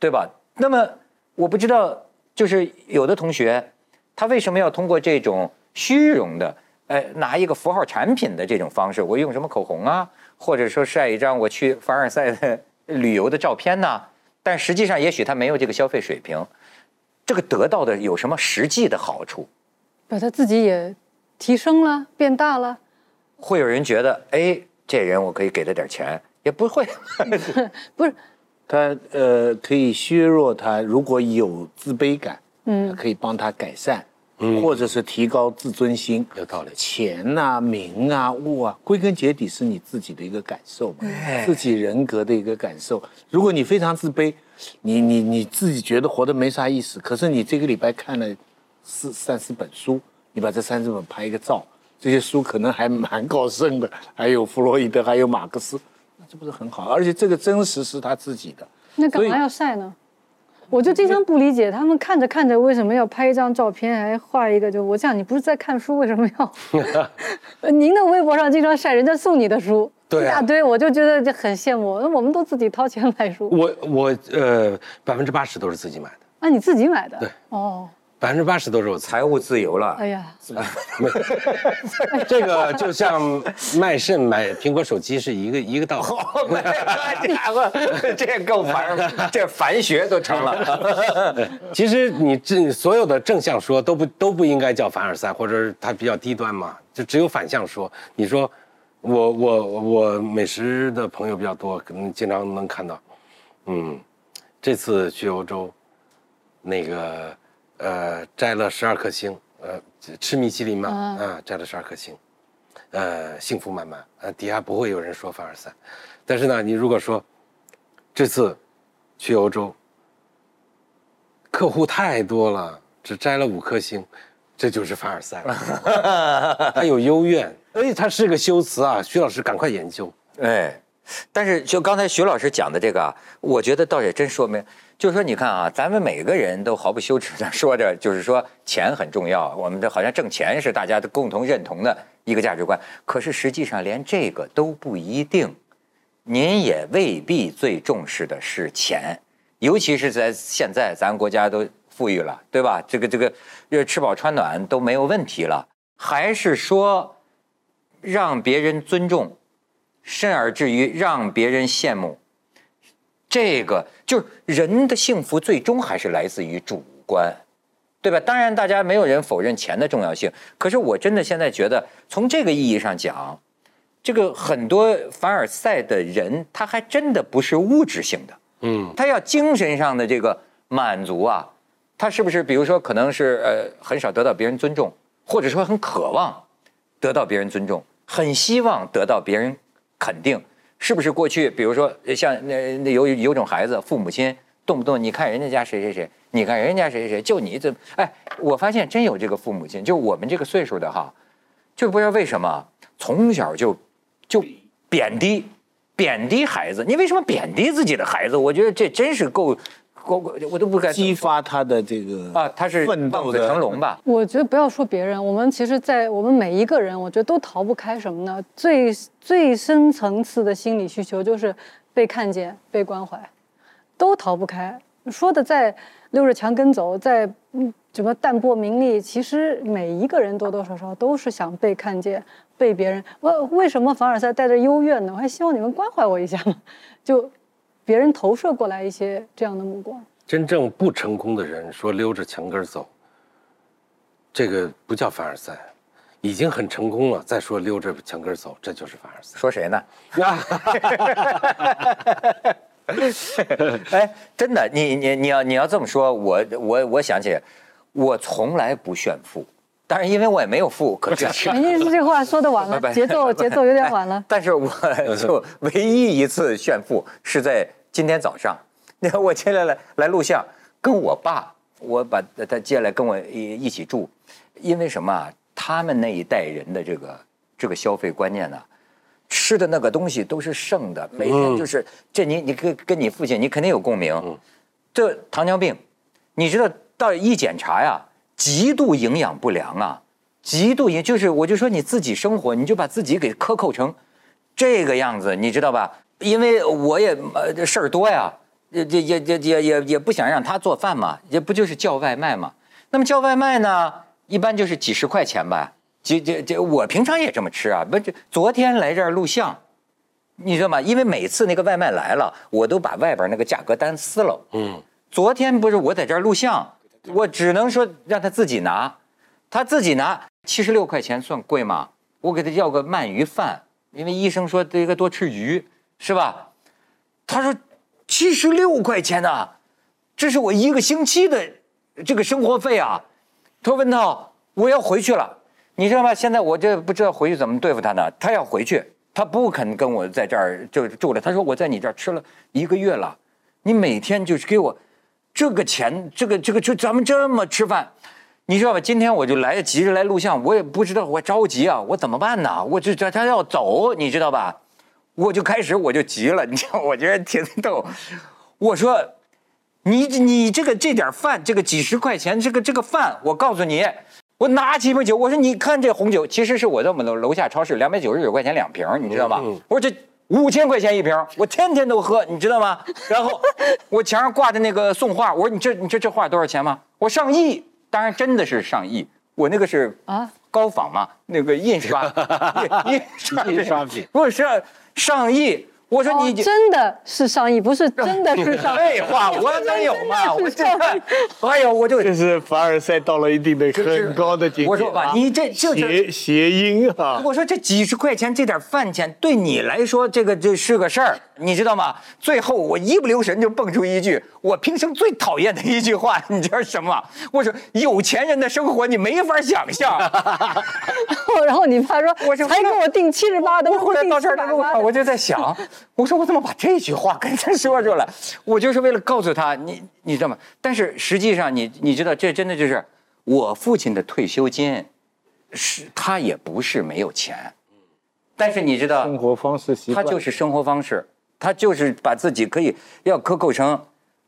对吧？那么我不知道，就是有的同学，他为什么要通过这种虚荣的，呃，拿一个符号产品的这种方式，我用什么口红啊，或者说晒一张我去凡尔赛的 旅游的照片呢、但实际上也许他没有这个消费水平，这个得到的有什么实际的好处？把他自己也提升了，变大了。会有人觉得，哎，这人我可以给他点钱，也不会。不是，他呃可以削弱他如果有自卑感，嗯。可以帮他改善，嗯。或者是提高自尊心。有道理。钱呐、名啊、物啊，归根结底是你自己的一个感受嘛，自己人格的一个感受。如果你非常自卑，你你你自己觉得活得没啥意思，可是你这个礼拜看了四三四本书，你把这三四本拍一个照，这些书可能还蛮高深的，还有弗洛伊德，还有马克思，那这不是很好？而且这个真实是他自己的，那干嘛要晒呢？我就经常不理解，他们看着看着为什么要拍一张照片，还画一个？就我想，你不是在看书，为什么要？呃 您的微博上经常晒人家送你的书，对啊一大堆，我就觉得就很羡慕。那我们都自己掏钱买书，我我呃百分之八十都是自己买的，啊，你自己买的？对，哦，百分之八十都是我。财务自由了哎。呀，这个就像卖肾买苹果手机是一个 一个道理。这家伙，这够烦，这凡学都成了。其实你这所有的正向说都不都不应该叫凡尔赛，或者是它比较低端嘛，就只有反向说。你说我我我美食的朋友比较多，可能经常能看到，嗯，这次去欧洲，那个呃摘了十二颗星，呃吃米其林嘛，啊啊摘了十二颗星，呃幸福满满，呃底下不会有人说凡尔赛，但是呢，你如果说这次去欧洲。客户太多了，只摘了五颗星，这就是凡尔赛了。他有幽怨，所以它是个修辞啊。徐老师赶快研究。哎，但是就刚才徐老师讲的这个啊，我觉得倒也真说明，就是说你看啊，咱们每个人都毫不羞耻的 说着，就是说钱很重要，我们的好像挣钱是大家都共同认同的一个价值观，可是实际上连这个都不一定，您也未必最重视的是钱，尤其是在现在咱国家都富裕了，对吧？这个这个，呃，吃饱穿暖都没有问题了，还是说让别人尊重？甚而至于让别人羡慕，这个就是人的幸福，最终还是来自于主观，对吧？当然，大家没有人否认钱的重要性，可是我真的现在觉得，从这个意义上讲，这个很多凡尔赛的人，他还真的不是物质性的，嗯，他要精神上的这个满足啊，他是不是比如说可能是呃很少得到别人尊重，或者说很渴望得到别人尊重，很希望得到别人肯定，是不是过去比如说像那那有有种孩子，父母亲动不动你看人家家谁谁谁，你看人家谁谁谁，就你怎么哎，我发现真有这个父母亲，就我们这个岁数的哈，就不知道为什么从小就就贬低贬低孩子，你为什么贬低自己的孩子？我觉得这真是够够，够我都不敢激发他的这个啊，他是奋斗的成龙吧？我觉得不要说别人，我们其实，在我们每一个人，我觉得都逃不开什么呢？最最深层次的心理需求就是被看见、被关怀，都逃不开。说的再溜着墙根走，再嗯什么淡泊名利，其实每一个人多多少少都是想被看见、被别人。我为什么凡尔赛带着幽怨呢？我还希望你们关怀我一下嘛，就别人投射过来一些这样的目光。真正不成功的人说溜着墙根走，这个不叫凡尔赛，已经很成功了，再说溜着墙根走，这就是凡尔赛。说谁呢？哎，真的，你你你要你要这么说，我我我想起，我从来不炫富，当然因为我也没有富可炫。人家这话说的晚了节奏节奏有点晚了。但是我就唯一一次炫富是在今天早上，你看我接下来来录像，跟我爸，我把他接来跟我一一起住，因为什么啊？他们那一代人的这个这个消费观念呢、吃的那个东西都是剩的，每天就是、这你你跟跟你父亲你肯定有共鸣，这糖尿病，你知道到一检查呀，极度营养不良啊，极度营就是我就说你自己生活，你就把自己给克扣成这个样子，你知道吧？因为我也呃事儿多呀，也也也也也也也不想让他做饭嘛，也不就是叫外卖嘛。那么叫外卖呢，一般就是几十块钱吧。这这这，我平常也这么吃啊。不，这昨天来这儿录像，你知道吗？因为每次那个外卖来了，我都把外边那个价格单撕了。嗯，昨天不是我在这儿录像，我只能说让他自己拿，他自己拿七十六块钱算贵吗？我给他要个鳗鱼饭，因为医生说这个多吃鱼，是吧？他说七十六块钱呢、这是我一个星期的这个生活费啊。他说文涛，我要回去了，你知道吗？现在我这不知道回去怎么对付他呢。他要回去，他不肯跟我在这儿就住了。他说我在你这儿吃了一个月了，你每天就是给我这个钱，这个这个就咱们这么吃饭，你知道吧？今天我就来急着来录像，我也不知道我着急啊，我怎么办呢？我这这他要走，你知道吧？我就开始我就急了，你知道，我觉得挺逗。我说，你你这个这点饭，这个几十块钱，这个这个饭，我告诉你，我拿起一瓶酒，我说你看这红酒，其实是我在我们楼楼下超市两百九十九块钱两瓶，你知道吗？我说这五千块钱一瓶，我天天都喝，你知道吗？然后我墙上挂的那个送画，我说你这你这这画多少钱吗？我上亿，当然真的是上亿，我那个是啊高仿嘛，那个印刷 印印刷印刷品不是上亿。我说哦你，真的是上亿，不是 真的是上亿。废话，我能有吗？我这，哎呦，我就这是凡尔赛到了一定的很高的境界。我说吧，你这就是谐谐音啊，我说这几十块钱这点饭钱对你来说，这个这是个事儿，你知道吗？最后我一不留神就蹦出一句我平生最讨厌的一句话，你知道什么？我说有钱人的生活你没法想象。然后你爸说，我是才给我定七十八的，我后来到这儿的路的上，我就在想，我说我怎么把这句话跟他说出来？我就是为了告诉他，你你知道吗？但是实际上你你知道，这真的就是我父亲的退休金，是他也不是没有钱，但是你知道，生活方式习惯他。就是生活方式，他就是把自己可以要克扣成，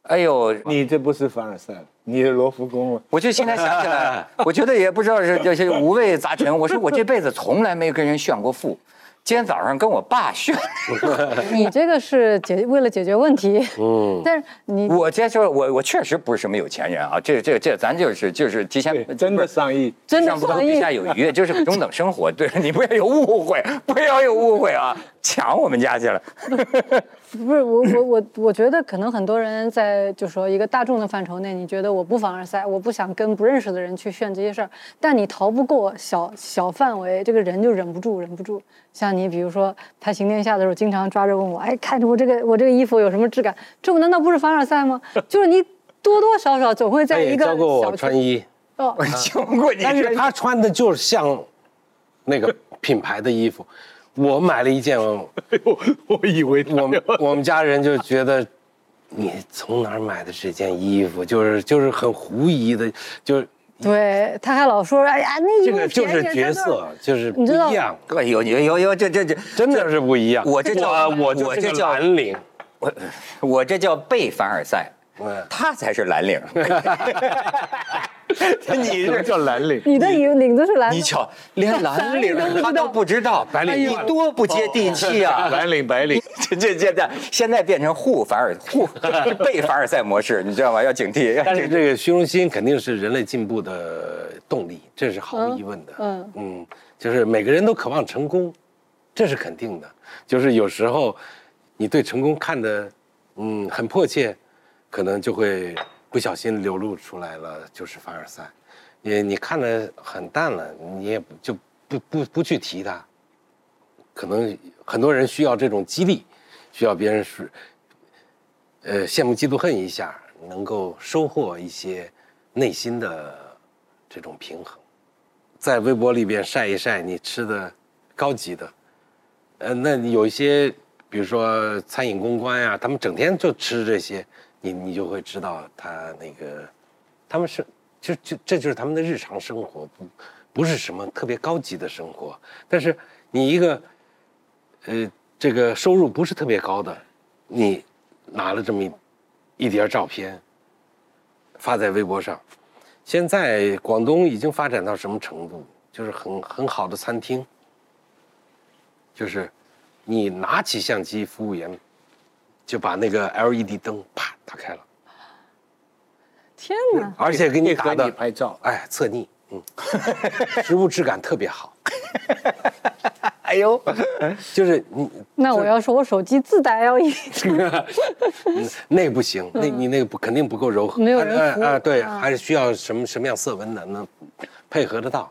哎呦，你这不是凡尔赛，你是罗浮宫了。我就现在想起来，我觉得也不知道是这些五味杂陈。我说我这辈子从来没跟人炫过富，今天早上跟我爸炫。你这个是解为了解决问题，嗯，但是你我这说，我我确实不是什么有钱人啊，这这这咱就是就是提前，真的上亿。真的上不足上亿，地下有余，就是个中等生活。对你不要有误会，不要有误会啊！抢我们家去了，不是我我我我觉得可能很多人在就说一个大众的范畴内，你觉得我不凡尔赛，我不想跟不认识的人去炫这些事儿，但你逃不过小小范围，这个人就忍不住忍不住。像你比如说拍《行天下》的时候，经常抓着问我，哎，看着我这个我这个衣服有什么质感？这不难道不是凡尔赛吗？就是你多多少少总会在一个教过我小穿衣，哦，我教过你但是。他穿的就是像那个品牌的衣服。我买了一件，我我以为我们我们家人就觉得你从哪儿买的这件衣服，就是就是很狐疑的，就是对，他还老说，哎呀，那衣服这个就是角色，就是不一样，哎呦，有有有，这这这真的是不一样。我这叫我我就我这叫蓝领，我我这叫被凡尔赛，嗯他才是蓝领。你这叫蓝领？你的领领子是蓝的，你瞧，连 蓝领他都不知道，白领你多不接地气啊！蓝领白领，这这现在，现在变成互凡尔互被凡尔赛模式，你知道吗？要警惕。但是这个虚荣心肯定是人类进步的动力，这是毫无疑问的。嗯嗯，就是每个人都渴望成功，这是肯定的。就是有时候你对成功看的嗯很迫切，可能就会不小心流露出来了，就是凡尔赛。你你看的很淡了，你也不就不不不去提它。可能很多人需要这种激励，需要别人是呃羡慕嫉妒恨一下，能够收获一些内心的这种平衡。在微博里边晒一晒你吃的高级的，呃，那有一些，比如说餐饮公关呀、他们整天就吃这些，你你就会知道他那个，他们是就就这就是他们的日常生活，不不是什么特别高级的生活。但是你一个，呃，这个收入不是特别高的，你拿了这么一一叠照片，发在微博上。现在广东已经发展到什么程度？就是很很好的餐厅，就是你拿起相机，服务员就把那个 LED 灯啪打开了，天哪！而且给你打的你拍照，哎侧逆，嗯，实物质感特别好，哎呦，就是你那我要说，我手机自带 LED，嗯那不行，那你那个不肯定不够柔和，没有人啊啊，对，啊还是需要什么什么样色温的，能配合得到。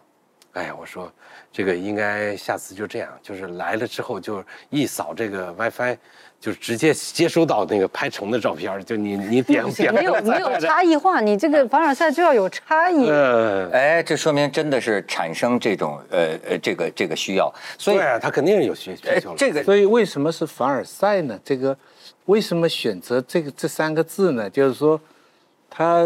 哎呀，我说这个应该下次就这样，就是来了之后就一扫这个 WiFi，就直接接收到那个拍成的照片，就你你点点没有没有差异化，你这个凡尔赛就要有差异。呃，哎，这说明真的是产生这种呃呃这个这个需要，所以对啊，他肯定是有需需求这个所以为什么是凡尔赛呢？这个为什么选择这个这三个字呢？就是说，他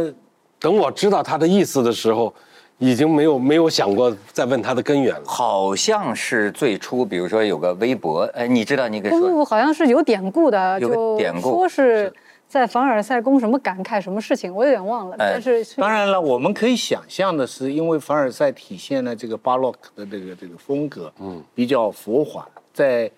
等我知道他的意思的时候，已经没有没有想过再问它的根源了。好像是最初，比如说有个微博，哎，你知道你给说不不不，好像是有典故的，有典故说是在凡尔赛宫什么感慨什么事情，我有点忘了。哎但是当然了，我们可以想象的是，因为凡尔赛体现了这个巴洛克的这个这个风格，嗯，比较浮华，在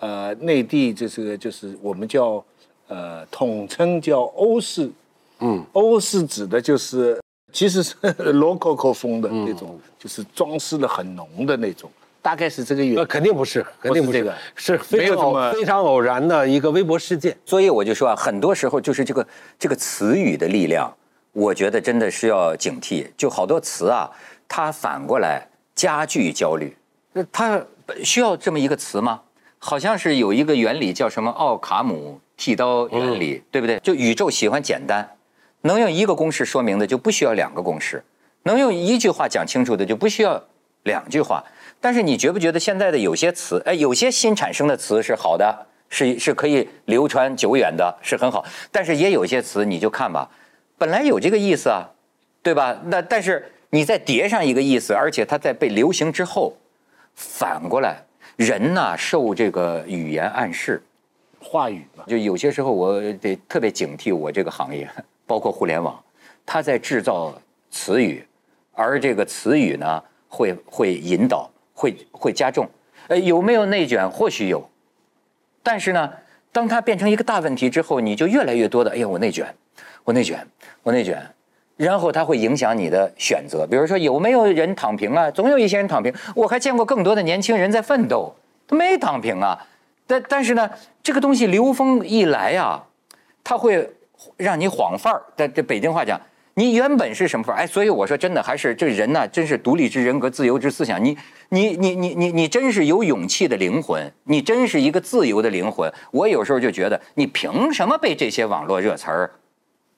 呃内地就是就是我们叫呃统称叫欧式，嗯，欧式指的就是其实是罗可可风的那种，就是装饰的很浓的那种，大概是这个原呃，因。肯定不是，肯定不是，不是这个是非常偶没有非常偶然的一个微博事件。所以我就说啊，很多时候就是这个这个词语的力量，我觉得真的是要警惕。就好多词啊，它反过来加剧焦虑。那它需要这么一个词吗？好像是有一个原理叫什么奥卡姆剃刀原理，对不对？就宇宙喜欢简单，能用一个公式说明的就不需要两个公式，能用一句话讲清楚的就不需要两句话。但是你觉不觉得现在的有些词，哎，有些新产生的词是好的，是是可以流传久远的，是很好。但是也有些词你就看吧，本来有这个意思啊，对吧？那但是你再叠上一个意思，而且它在被流行之后，反过来，人呐受这个语言暗示，话语嘛，就有些时候我得特别警惕我这个行业，包括互联网，它在制造词语，而这个词语呢会会引导，会会加重。呃，有没有内卷？或许有，但是呢，当它变成一个大问题之后，你就越来越多的，哎呀，我内卷，我内卷，我内卷，然后它会影响你的选择。比如说，有没有人躺平啊？总有一些人躺平。我还见过更多的年轻人在奋斗，他没躺平啊。但但是呢，这个东西流风一来呀、它会让你晃范儿。在这北京话讲，你原本是什么范儿？哎，所以我说真的，还是这人呐、真是独立之人格、自由之思想。你你你你你你真是有勇气的灵魂，你真是一个自由的灵魂。我有时候就觉得，你凭什么被这些网络热词儿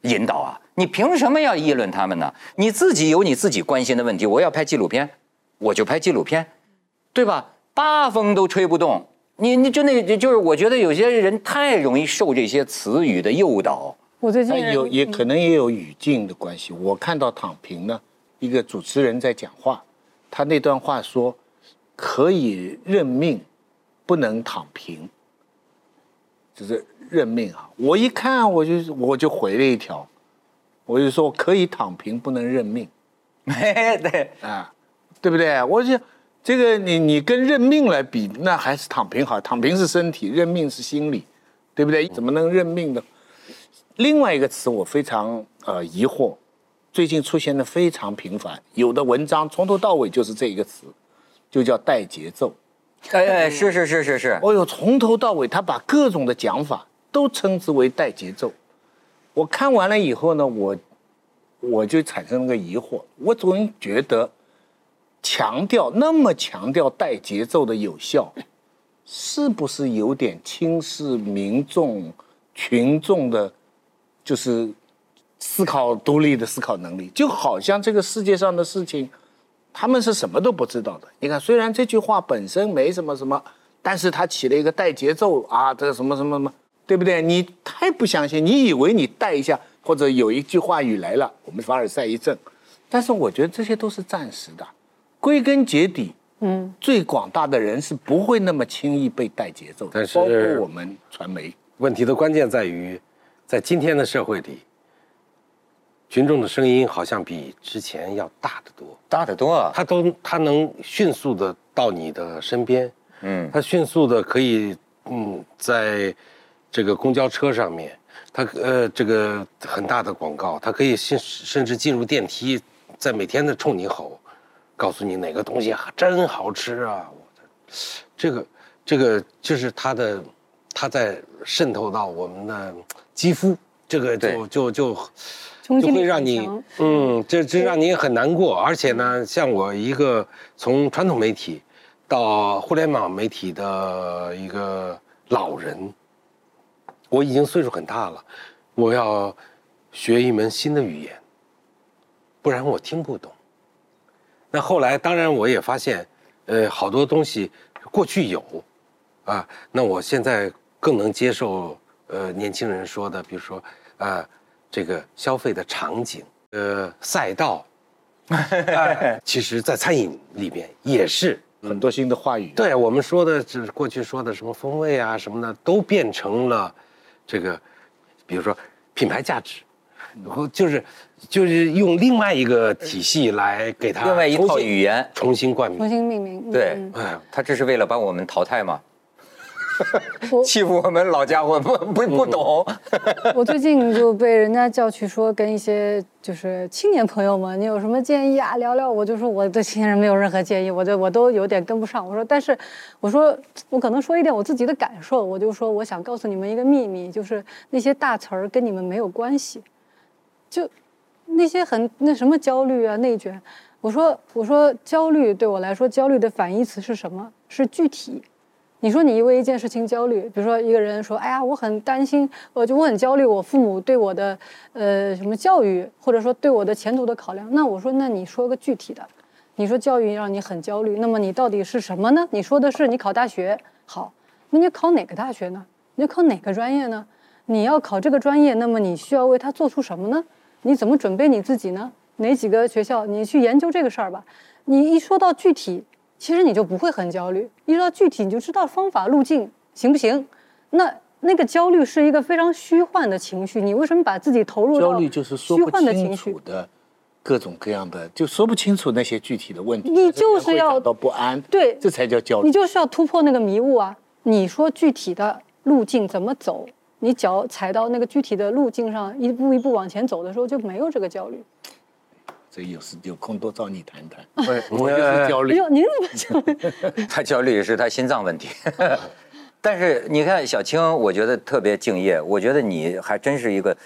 引导啊？你凭什么要议论他们呢？你自己有你自己关心的问题。我要拍纪录片，我就拍纪录片，对吧？八风都吹不动。你你真的就是，我觉得有些人太容易受这些词语的诱导。我最近那有也可能也有语境的关系。我看到躺平呢，一个主持人在讲话，他那段话说可以认命，不能躺平，就是认命啊。我一看我就我就回了一条，我就说可以躺平，不能认命哎，对，啊，对不对？我就这个你你跟认命来比，那还是躺平好。躺平是身体，认命是心理，对不对？怎么能认命呢？另外一个词我非常呃疑惑，最近出现的非常频繁，有的文章从头到尾就是这一个词，就叫带节奏。哎哎，是是是是是，哦呦，从头到尾他把各种的讲法都称之为带节奏。我看完了以后呢，我我就产生了个疑惑，我总觉得强调那么强调带节奏的有效，是不是有点轻视民众群众的，就是思考独立的思考能力？就好像这个世界上的事情。他们是什么都不知道的。你看，虽然这句话本身没什么什么，但是它起了一个带节奏啊，这个什么什么什么，对不对？你太不相信，你以为你带一下，或者有一句话语来了，我们凡尔赛一阵，但是我觉得这些都是暂时的，归根结底，嗯，最广大的人是不会那么轻易被带节奏的，但是包括我们传媒。问题的关键在于，在今天的社会里，群众的声音好像比之前要大得多。大得多啊。他都他能迅速的到你的身边，嗯，他迅速的可以嗯，在这个公交车上面，他呃这个很大的广告，他可以甚甚至进入电梯，在每天的冲你吼，告诉你哪个东西真好吃啊！我的这个这个就是他的，他在渗透到我们的肌肤，这个就就就就会让你嗯，这这让你很难过。而且呢，像我一个从传统媒体到互联网媒体的一个老人，我已经岁数很大了，我要学一门新的语言，不然我听不懂。那后来，当然我也发现，呃，好多东西过去有，啊，那我现在更能接受，呃，年轻人说的，比如说，啊，这个消费的场景，呃，赛道，哎 其实，在餐饮里边也是，很多新的话语。对我们说的，就是过去说的什么风味啊什么的，都变成了这个，比如说品牌价值，然后就是就是用另外一个体系来给它另外一套语言重新冠名重。新命名。嗯对嗯哎，他这是为了把我们淘汰吗？我欺负我们老家伙不不不懂。我最近就被人家叫去说，跟一些就是青年朋友们，你有什么建议啊？聊聊。我就说我对青年人没有任何建议，我就我都有点跟不上。我说，但是我说我可能说一点我自己的感受，我就说我想告诉你们一个秘密，就是那些大词儿跟你们没有关系，就那些很那什么焦虑啊、内卷。我说我说焦虑对我来说，焦虑的反义词是什么？是具体。你说你因为一件事情焦虑，比如说一个人说，哎呀，我很担心，我就我很焦虑，我父母对我的呃什么教育，或者说对我的前途的考量。那我说，那你说个具体的，你说教育让你很焦虑，那么你到底是什么呢？你说的是你考大学好，那你考哪个大学呢？你要考哪个专业呢？你要考这个专业，那么你需要为他做出什么呢？你怎么准备你自己呢？哪几个学校？你去研究这个事儿吧。你一说到具体，其实你就不会很焦虑。一说到具体，你就知道方法路径行不行。那那个焦虑是一个非常虚幻的情绪，你为什么把自己投入到焦虑就是说不虚幻的清情绪楚？的各种各样的，就说不清楚那些具体的问题，你就是要会感到不安，对这才叫焦虑。你就是要突破那个迷雾啊！你说具体的路径怎么走？你脚踩到那个具体的路径上，一步一步往前走的时候，就没有这个焦虑。这有时有空多找你谈谈，我 我就是焦虑。哎呦，您怎么焦虑？他焦虑是他心脏问题。但是你看小青，我觉得特别敬业，我觉得你还真是一个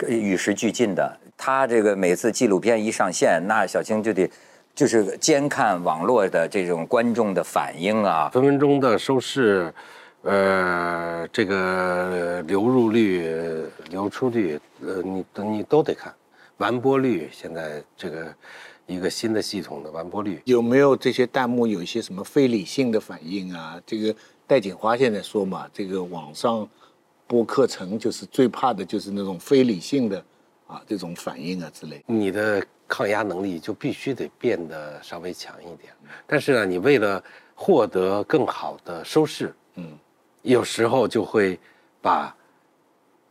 呃与时俱进的。他这个每次纪录片一上线，那小青就得就是监看网络的这种观众的反应啊，分分钟的收视，呃，这个流入率、流出率，呃，你你都得看，完播率。现在这个一个新的系统的完播率，有没有这些弹幕有一些什么非理性的反应啊？这个戴锦华现在说嘛，这个网上播课程就是最怕的就是那种非理性的啊这种反应啊之类。你的抗压能力就必须得变得稍微强一点。但是呢，你为了获得更好的收视，嗯，有时候就会把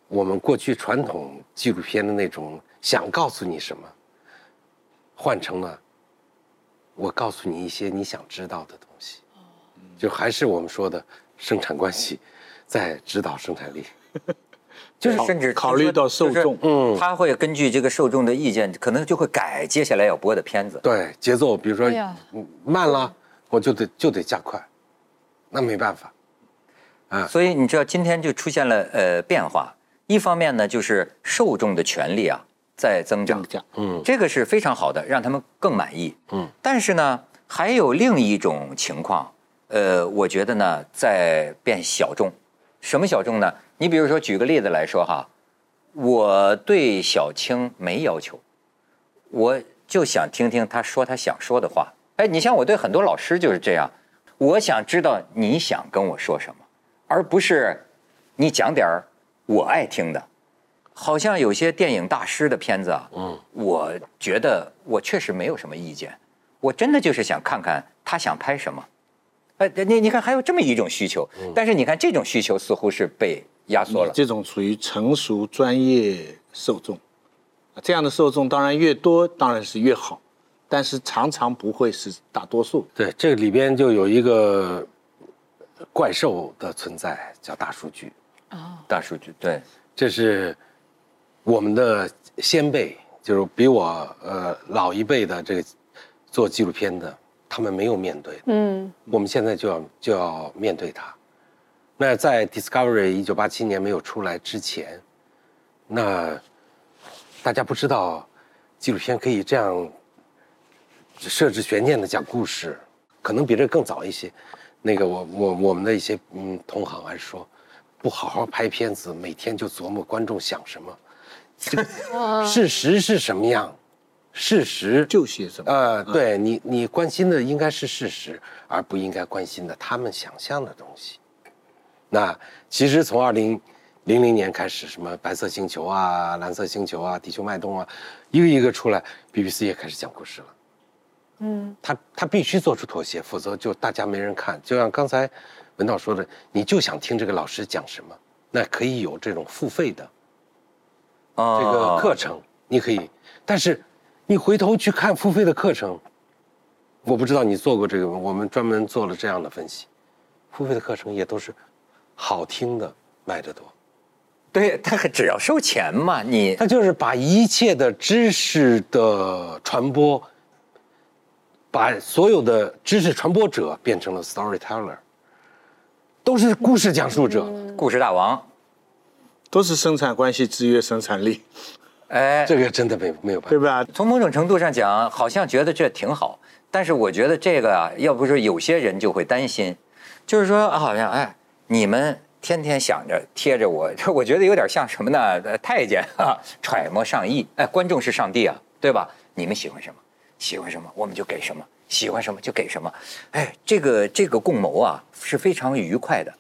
我们过去传统纪录片的那种想告诉你什么，换成了我告诉你一些你想知道的东西，就还是我们说的生产关系在指导生产力。就是甚至考虑到受众。嗯，他会根据这个受众的意见，可能就会改接下来要播的片子。对节奏，比如说慢了，我就得就得加快，那没办法。啊。所以你知道今天就出现了呃变化，一方面呢就是受众的权利啊在增长嗯这个是非常好的，让他们更满意。嗯，但是呢，还有另一种情况，呃，我觉得呢在变小众。什么小众呢？你比如说举个例子来说哈，我对小青没要求，我就想听听他说他想说的话。哎，你像我对很多老师就是这样，我想知道你想跟我说什么，而不是你讲点儿我爱听的。好像有些电影大师的片子啊，嗯，我觉得我确实没有什么意见，我真的就是想看看他想拍什么。哎，你你看还有这么一种需求，但是你看这种需求似乎是被压缩了。这种属于成熟专业受众，啊这样的受众当然越多当然是越好，但是常常不会是大多数。对，这里边就有一个怪兽的存在，叫大数据。大数据对，这是我们的先辈，就是比我呃老一辈的这个做纪录片的，他们没有面对。嗯，我们现在就要就要面对它。那在 Discovery 一九八七年没有出来之前，那大家不知道纪录片可以这样设置悬念的讲故事，可能比这更早一些。那个我我我们的一些嗯同行还说，不好好拍片子，每天就琢磨观众想什么，这个事实是什么样，事实就写什么？呃，对你，你关心的应该是事实，而不应该关心的他们想象的东西。那其实从二零零零年开始，什么白色星球啊、蓝色星球啊、地球脉动啊，一个一个出来，BBC 也开始讲故事了。嗯，他他必须做出妥协，否则就大家没人看。就像刚才文道说的，你就想听这个老师讲什么，那可以有这种付费的这这个课程，你可以。但是你回头去看付费的课程，我不知道你做过这个，我们专门做了这样的分析，付费的课程也都是好听的卖得多。对他只要收钱嘛，你他就是把一切的知识的传播，把所有的知识传播者变成了 storyteller，都是故事讲述者。故事大王，都是生产关系制约生产力，哎，这个真的没没有办法。对吧？从某种程度上讲，好像觉得这挺好，但是我觉得这个啊，要不是有些人就会担心，就是说啊好像哎，你们天天想着贴着我，我觉得有点像什么呢？呃太监啊，揣摩上意。哎，观众是上帝啊，对吧？你们喜欢什么？喜欢什么我们就给什么，喜欢什么就给什么。哎，这个这个共谋啊是非常愉快的，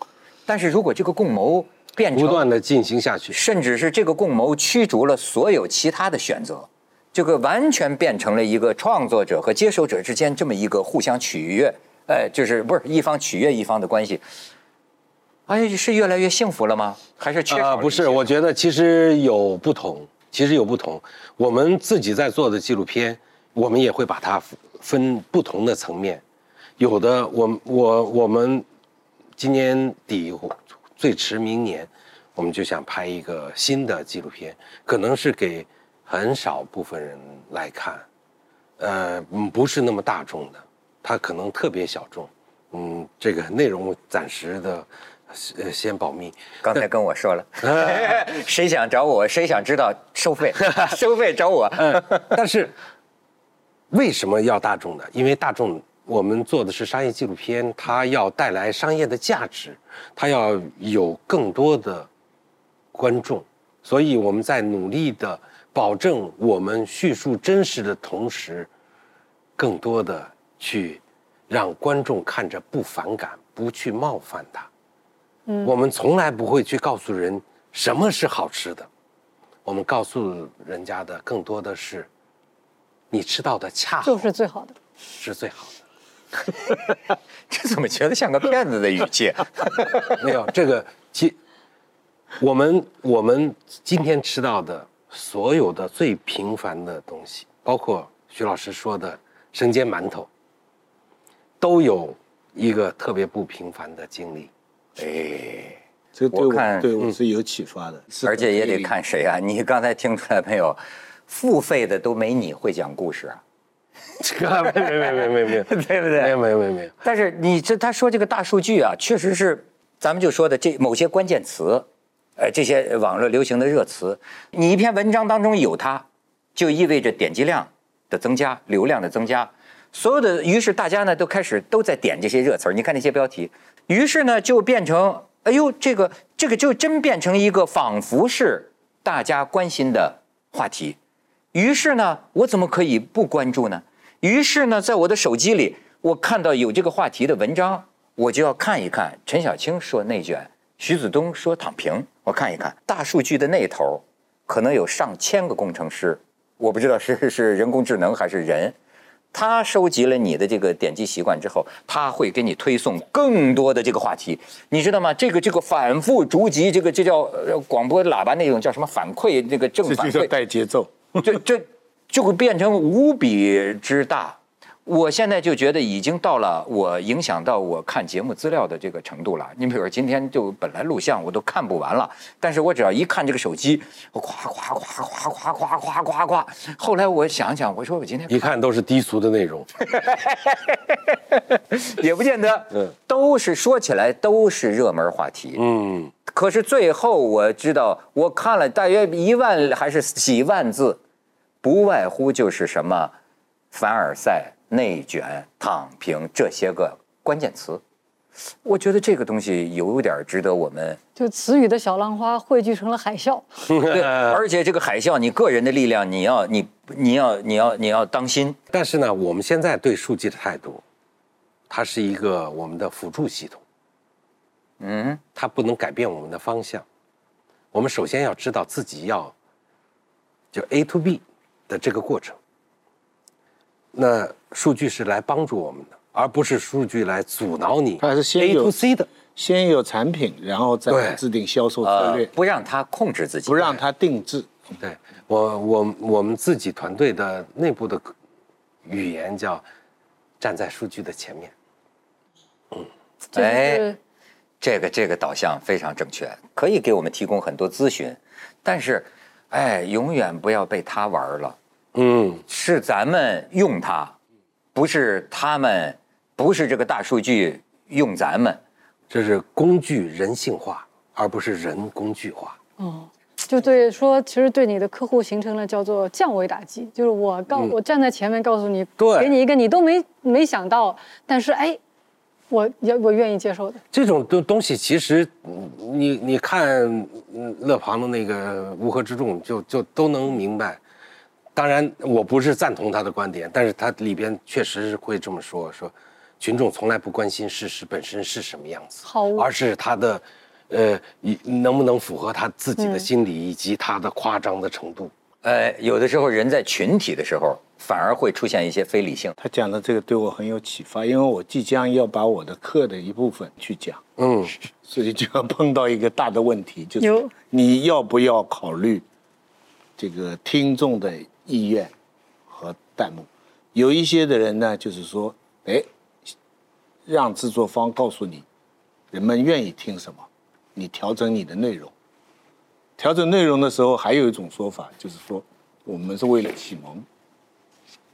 但是如果这个共谋变成不断的进行下去，甚至是这个共谋驱逐了所有其他的选择，这个完全变成了一个创作者和接受者之间这么一个互相取悦，哎，就是不是一方取悦一方的关系。哎，是越来越幸福了吗？还是缺少啊？不是，我觉得其实有不同，其实有不同。我们自己在做的纪录片，我们也会把它分不同的层面。有的，我我我们今年底最迟明年，我们就想拍一个新的纪录片，可能是给很少部分人来看，呃，嗯不是那么大众的，它可能特别小众。嗯，这个内容暂时的，呃，先保密。刚才跟我说了，谁想找我，谁想知道收费，收费找我。但是为什么要大众呢？因为大众我们做的是商业纪录片，它要带来商业的价值，它要有更多的观众，所以我们在努力的保证我们叙述真实的同时，更多的去让观众看着不反感，不去冒犯他。嗯我们从来不会去告诉人什么是好吃的，我们告诉人家的更多的是，你吃到的恰好就是最好的。是最好的。这怎么觉得像个骗子的语气？没有这个，其我们我们今天吃到的所有的最平凡的东西，包括徐老师说的生煎馒头，都有一个特别不平凡的经历。哎，这对我我看对我是有启发的，是而且也得看谁啊！你刚才听出来没有？付费的都没你会讲故事啊，这个 没没没没没没有，对不对没有？没有没有没有。但是你这他说这个大数据啊，确实是咱们就说的这某些关键词，呃，这些网络流行的热词，你一篇文章当中有它，就意味着点击量的增加、流量的增加。所有的，于是大家呢都开始都在点这些热词儿。你看那些标题，于是呢就变成，哎呦，这个这个就真变成一个仿佛是大家关心的话题。于是呢，我怎么可以不关注呢？于是呢，在我的手机里，我看到有这个话题的文章，我就要看一看。陈小青说内卷，徐子东说躺平，我看一看。大数据的那头，可能有上千个工程师，我不知道是 是人工智能还是人。他收集了你的这个点击习惯之后，他会给你推送更多的这个话题，你知道吗？这个这个反复逐级，这个这叫呃广播喇叭那种叫什么反馈，那个正这就叫反馈，带节奏。这这就会变成无比之大。我现在就觉得已经到了我影响到我看节目资料的这个程度了。你比如说今天就本来录像我都看不完了，但是我只要一看这个手机，我夸夸夸夸夸夸夸夸夸。后来我想想，我说我今天一看都是低俗的内容。也不见得，嗯都是说起来都是热门话题。嗯，可是最后我知道，我看了大约一万还是几万字，不外乎就是什么凡尔赛、内卷、躺平这些个关键词。我觉得这个东西有点值得我们就词语的小浪花汇聚成了海啸。对，而且这个海啸，你个人的力量，你要你你要你要你要当心。但是呢，我们现在对数据的态度，它是一个我们的辅助系统，嗯，它不能改变我们的方向。我们首先要知道自己要就 A to B 的这个过程。那数据是来帮助我们的，而不是数据来阻挠你。它是先 A 有 to C 的，先有产品，然后再对制定销售策呃略，，不让他控制自己，不让它定制。对我我我们自己团队的内部的语言叫站在数据的前面。嗯就哎这个这个导向非常正确，可以给我们提供很多咨询，但是，哎，永远不要被他玩了。嗯，是咱们用它，不是他们，不是这个大数据用咱们。这是工具人性化，而不是人工具化。哦就对说，其实对你的客户形成了叫做降维打击，就是我告、我站在前面告诉你，嗯对给你一个你都没没想到，但是哎，我也我愿意接受的。这种东东西其实，嗯你你看嗯勒庞的那个乌合之众，就就都能明白。当然，我不是赞同他的观点，但是他里边确实是会这么说：说群众从来不关心事实本身是什么样子，好而是他的，呃，以能不能符合他自己的心理以及他的夸张的程度。呃，有的时候人在群体的时候，反而会出现一些非理性。他讲的这个对我很有启发，因为我即将要把我的课的一部分去讲，嗯，所以就要碰到一个大的问题，就是你要不要考虑这个听众的意愿和弹幕？有一些的人呢，就是说，哎，让制作方告诉你人们愿意听什么，你调整你的内容。调整内容的时候，还有一种说法，就是说我们是为了启蒙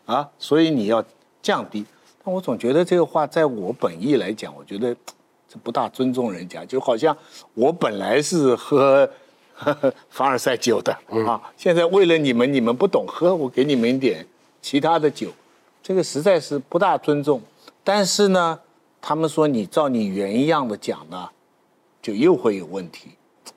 啊，所以你要降低。但我总觉得这个话，在我本意来讲，我觉得这不大尊重人家，就好像我本来是喝 凡尔赛酒的啊，现在为了你们，你们不懂喝，我给你们一点其他的酒，这个实在是不大尊重。但是呢，他们说你照你原样的讲呢，就又会有问题，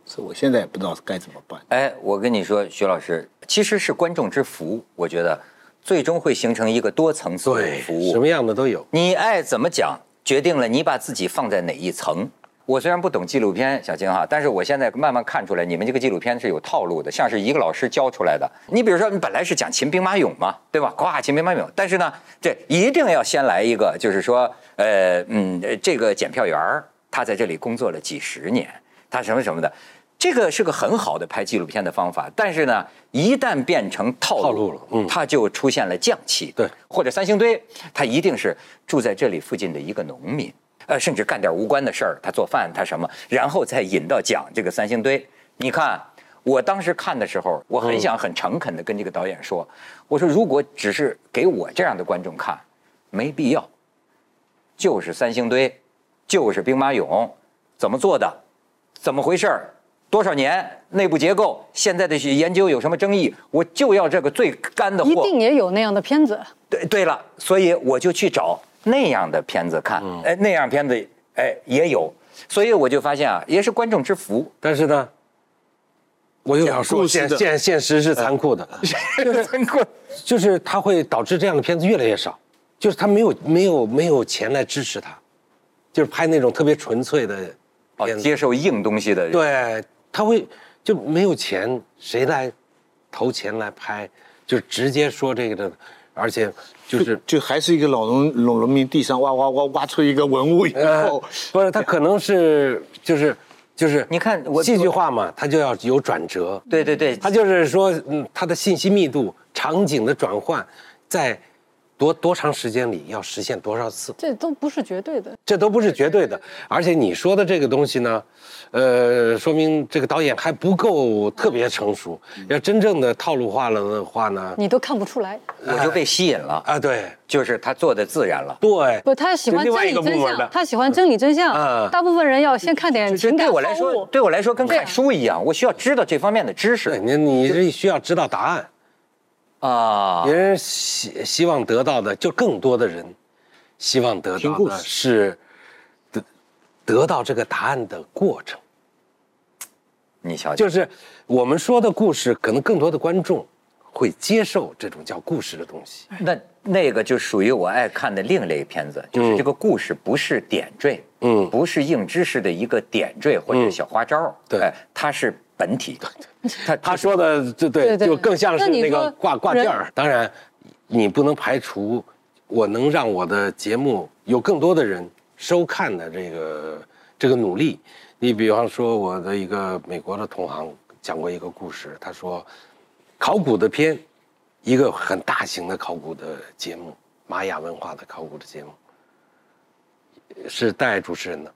所以我现在也不知道该怎么办。哎，我跟你说，徐老师，其实是观众之福，我觉得最终会形成一个多层次的对，服务。什么样的都有。你爱怎么讲，决定了你把自己放在哪一层。我虽然不懂纪录片，小金哈，但是我现在慢慢看出来，你们这个纪录片是有套路的，像是一个老师教出来的。你比如说，你本来是讲秦兵马俑嘛，对吧？咵，秦兵马俑，但是呢，这一定要先来一个，就是说，呃，嗯，呃这个检票员儿他在这里工作了几十年，他什么什么的，这个是个很好的拍纪录片的方法。但是呢，一旦变成套路了嗯它就出现了匠气。对，或者三星堆，它一定是住在这里附近的一个农民，呃，甚至干点无关的事儿，他做饭，他什么，然后再引到讲这个三星堆。你看，我当时看的时候，我很想很诚恳地跟这个导演说，我说如果只是给我这样的观众看，没必要，就是三星堆，就是兵马俑，怎么做的，怎么回事儿。多少年内部结构，现在的研究有什么争议？我就要这个最干的货。一定也有那样的片子，对对了，所以我就去找那样的片子看，哎，那样片子哎也有，所以我就发现啊，也是观众之福。但是呢，我又要说现现现实是残酷的，就是 就是它会导致这样的片子越来越少，就是他没有没有没有钱来支持它，就是拍那种特别纯粹的哦，片子，接受硬东西的人，对，他会就没有钱，谁来投钱来拍？就直接说这个的，而且就是就还是一个老农老农民地上挖挖挖挖出一个文物以呃后，，不是他可能是就是就是你看我戏剧化嘛，他就要有转折，对对对，他就是说，嗯，他的信息密度、场景的转换，在多多长时间里要实现多少次，这都不是绝对的。这都不是绝对的。而且你说的这个东西呢，呃，说明这个导演还不够特别成熟。要真正的套路化了的话呢，你都看不出来，我就被吸引了，啊，对就是他做的自然了。对，不，他喜欢真就另外一理真相个部门的，他喜欢真理真相。嗯大部分人要先看点这情感对我来说，对我来说跟看书一样，我需要知道这方面的知对识你你是需要知道答案。啊。别。人希希望得到的，就更多的人希望得到的是得得到这个答案的过程。你瞧瞧，就是我们说的故事，可能更多的观众会接受这种叫故事的东西。那那个就属于我爱看的另类片子，就是这个故事不是点缀，嗯。不是硬知识的一个点缀或者小花招，对。哎，它是本体。他他说的就对，就更像是那个说挂挂件儿。当然，你不能排除我能让我的节目有更多的人收看的这个这个努力。你比方说，我的一个美国的同行讲过一个故事，他说，考古的片，一个很大型的考古的节目，玛雅文化的考古的节目，是带主持人的，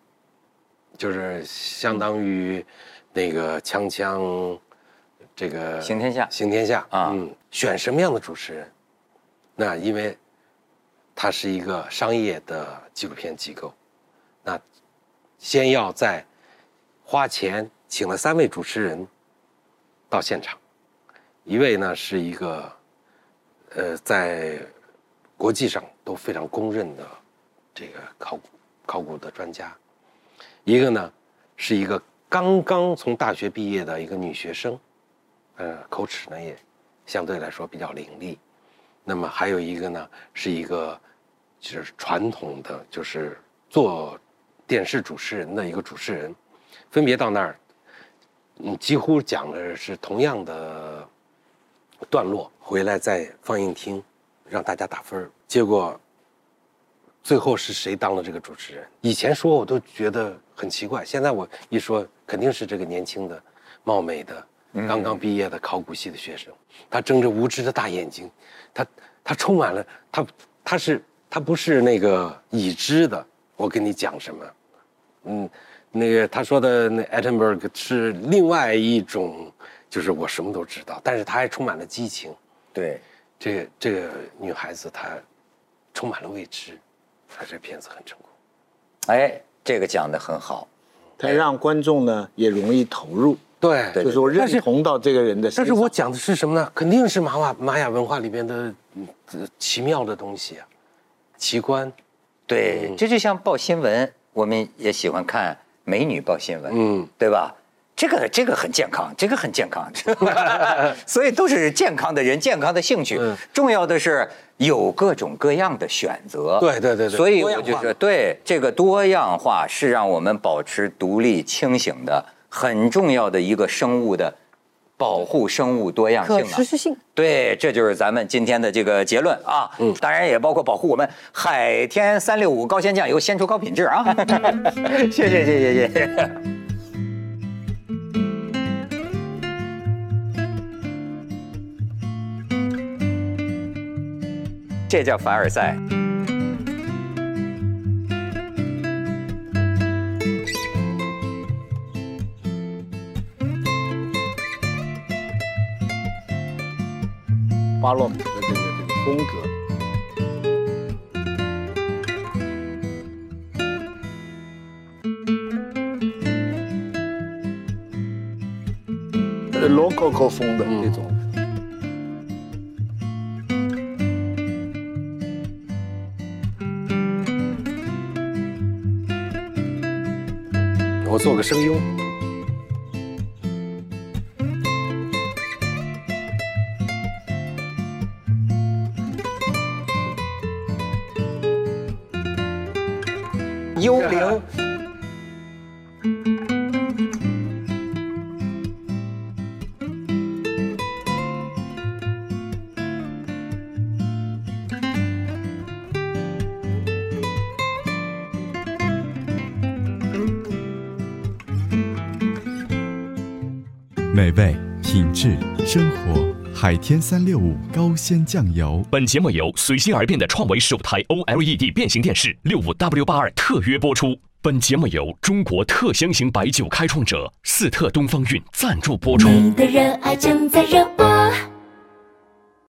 就是相当于那个锵锵。这个行天下行天下啊嗯，选什么样的主持人？那因为它是一个商业的纪录片机构，那先要在花钱请了三位主持人到现场，一位呢是一个呃在国际上都非常公认的这个考古考古的专家，一个呢是一个刚刚从大学毕业的一个女学生。呃，口齿呢也相对来说比较伶俐。那么还有一个呢，是一个就是传统的，就是做电视主持人的一个主持人，分别到那儿，嗯，几乎讲的是同样的段落，回来在放映厅让大家打分。结果最后是谁当了这个主持人？以前说我都觉得很奇怪，现在我一说，肯定是这个年轻的、貌美的。刚刚毕业的考古系的学生，他睁着无知的大眼睛，他他充满了他他是他不是那个已知的。我跟你讲什么？嗯，那个他说的那 Attenberg 是另外一种，就是我什么都知道，但是他还充满了激情。对，这个这个女孩子她充满了未知，她这片子很成功。哎，这个讲的很好。他让观众呢也容易投入，对，就是我认同到这个人的身但上。是我讲的是什么呢？肯定是玛雅玛雅文化里边的奇妙的东西啊，奇观。对，这就像报新闻，我们也喜欢看美女报新闻，嗯，对吧？这个这个很健康，这个很健康，所以都是健康的人，健康的兴趣。嗯重要的是有各种各样的选择。对对对对所以我就说，对这个多样化是让我们保持独立清醒的很重要的一个生物的保护生物多样性啊可持。续性。对，这就是咱们今天的这个结论啊。嗯，当然也包括保护我们海天三六五高鲜酱油，鲜出高品质啊。谢谢谢谢谢谢。这叫凡尔赛。巴洛克的这个这个风格。呃，罗可可风的这种，做个声优。海天三六五高鲜酱油。本节目由随心而变的创维首台 OLED 变形电视六五 W 八二特约播出。本节目由中国特香型白酒开创者四特东方韵赞助播出。你的热爱正在热播。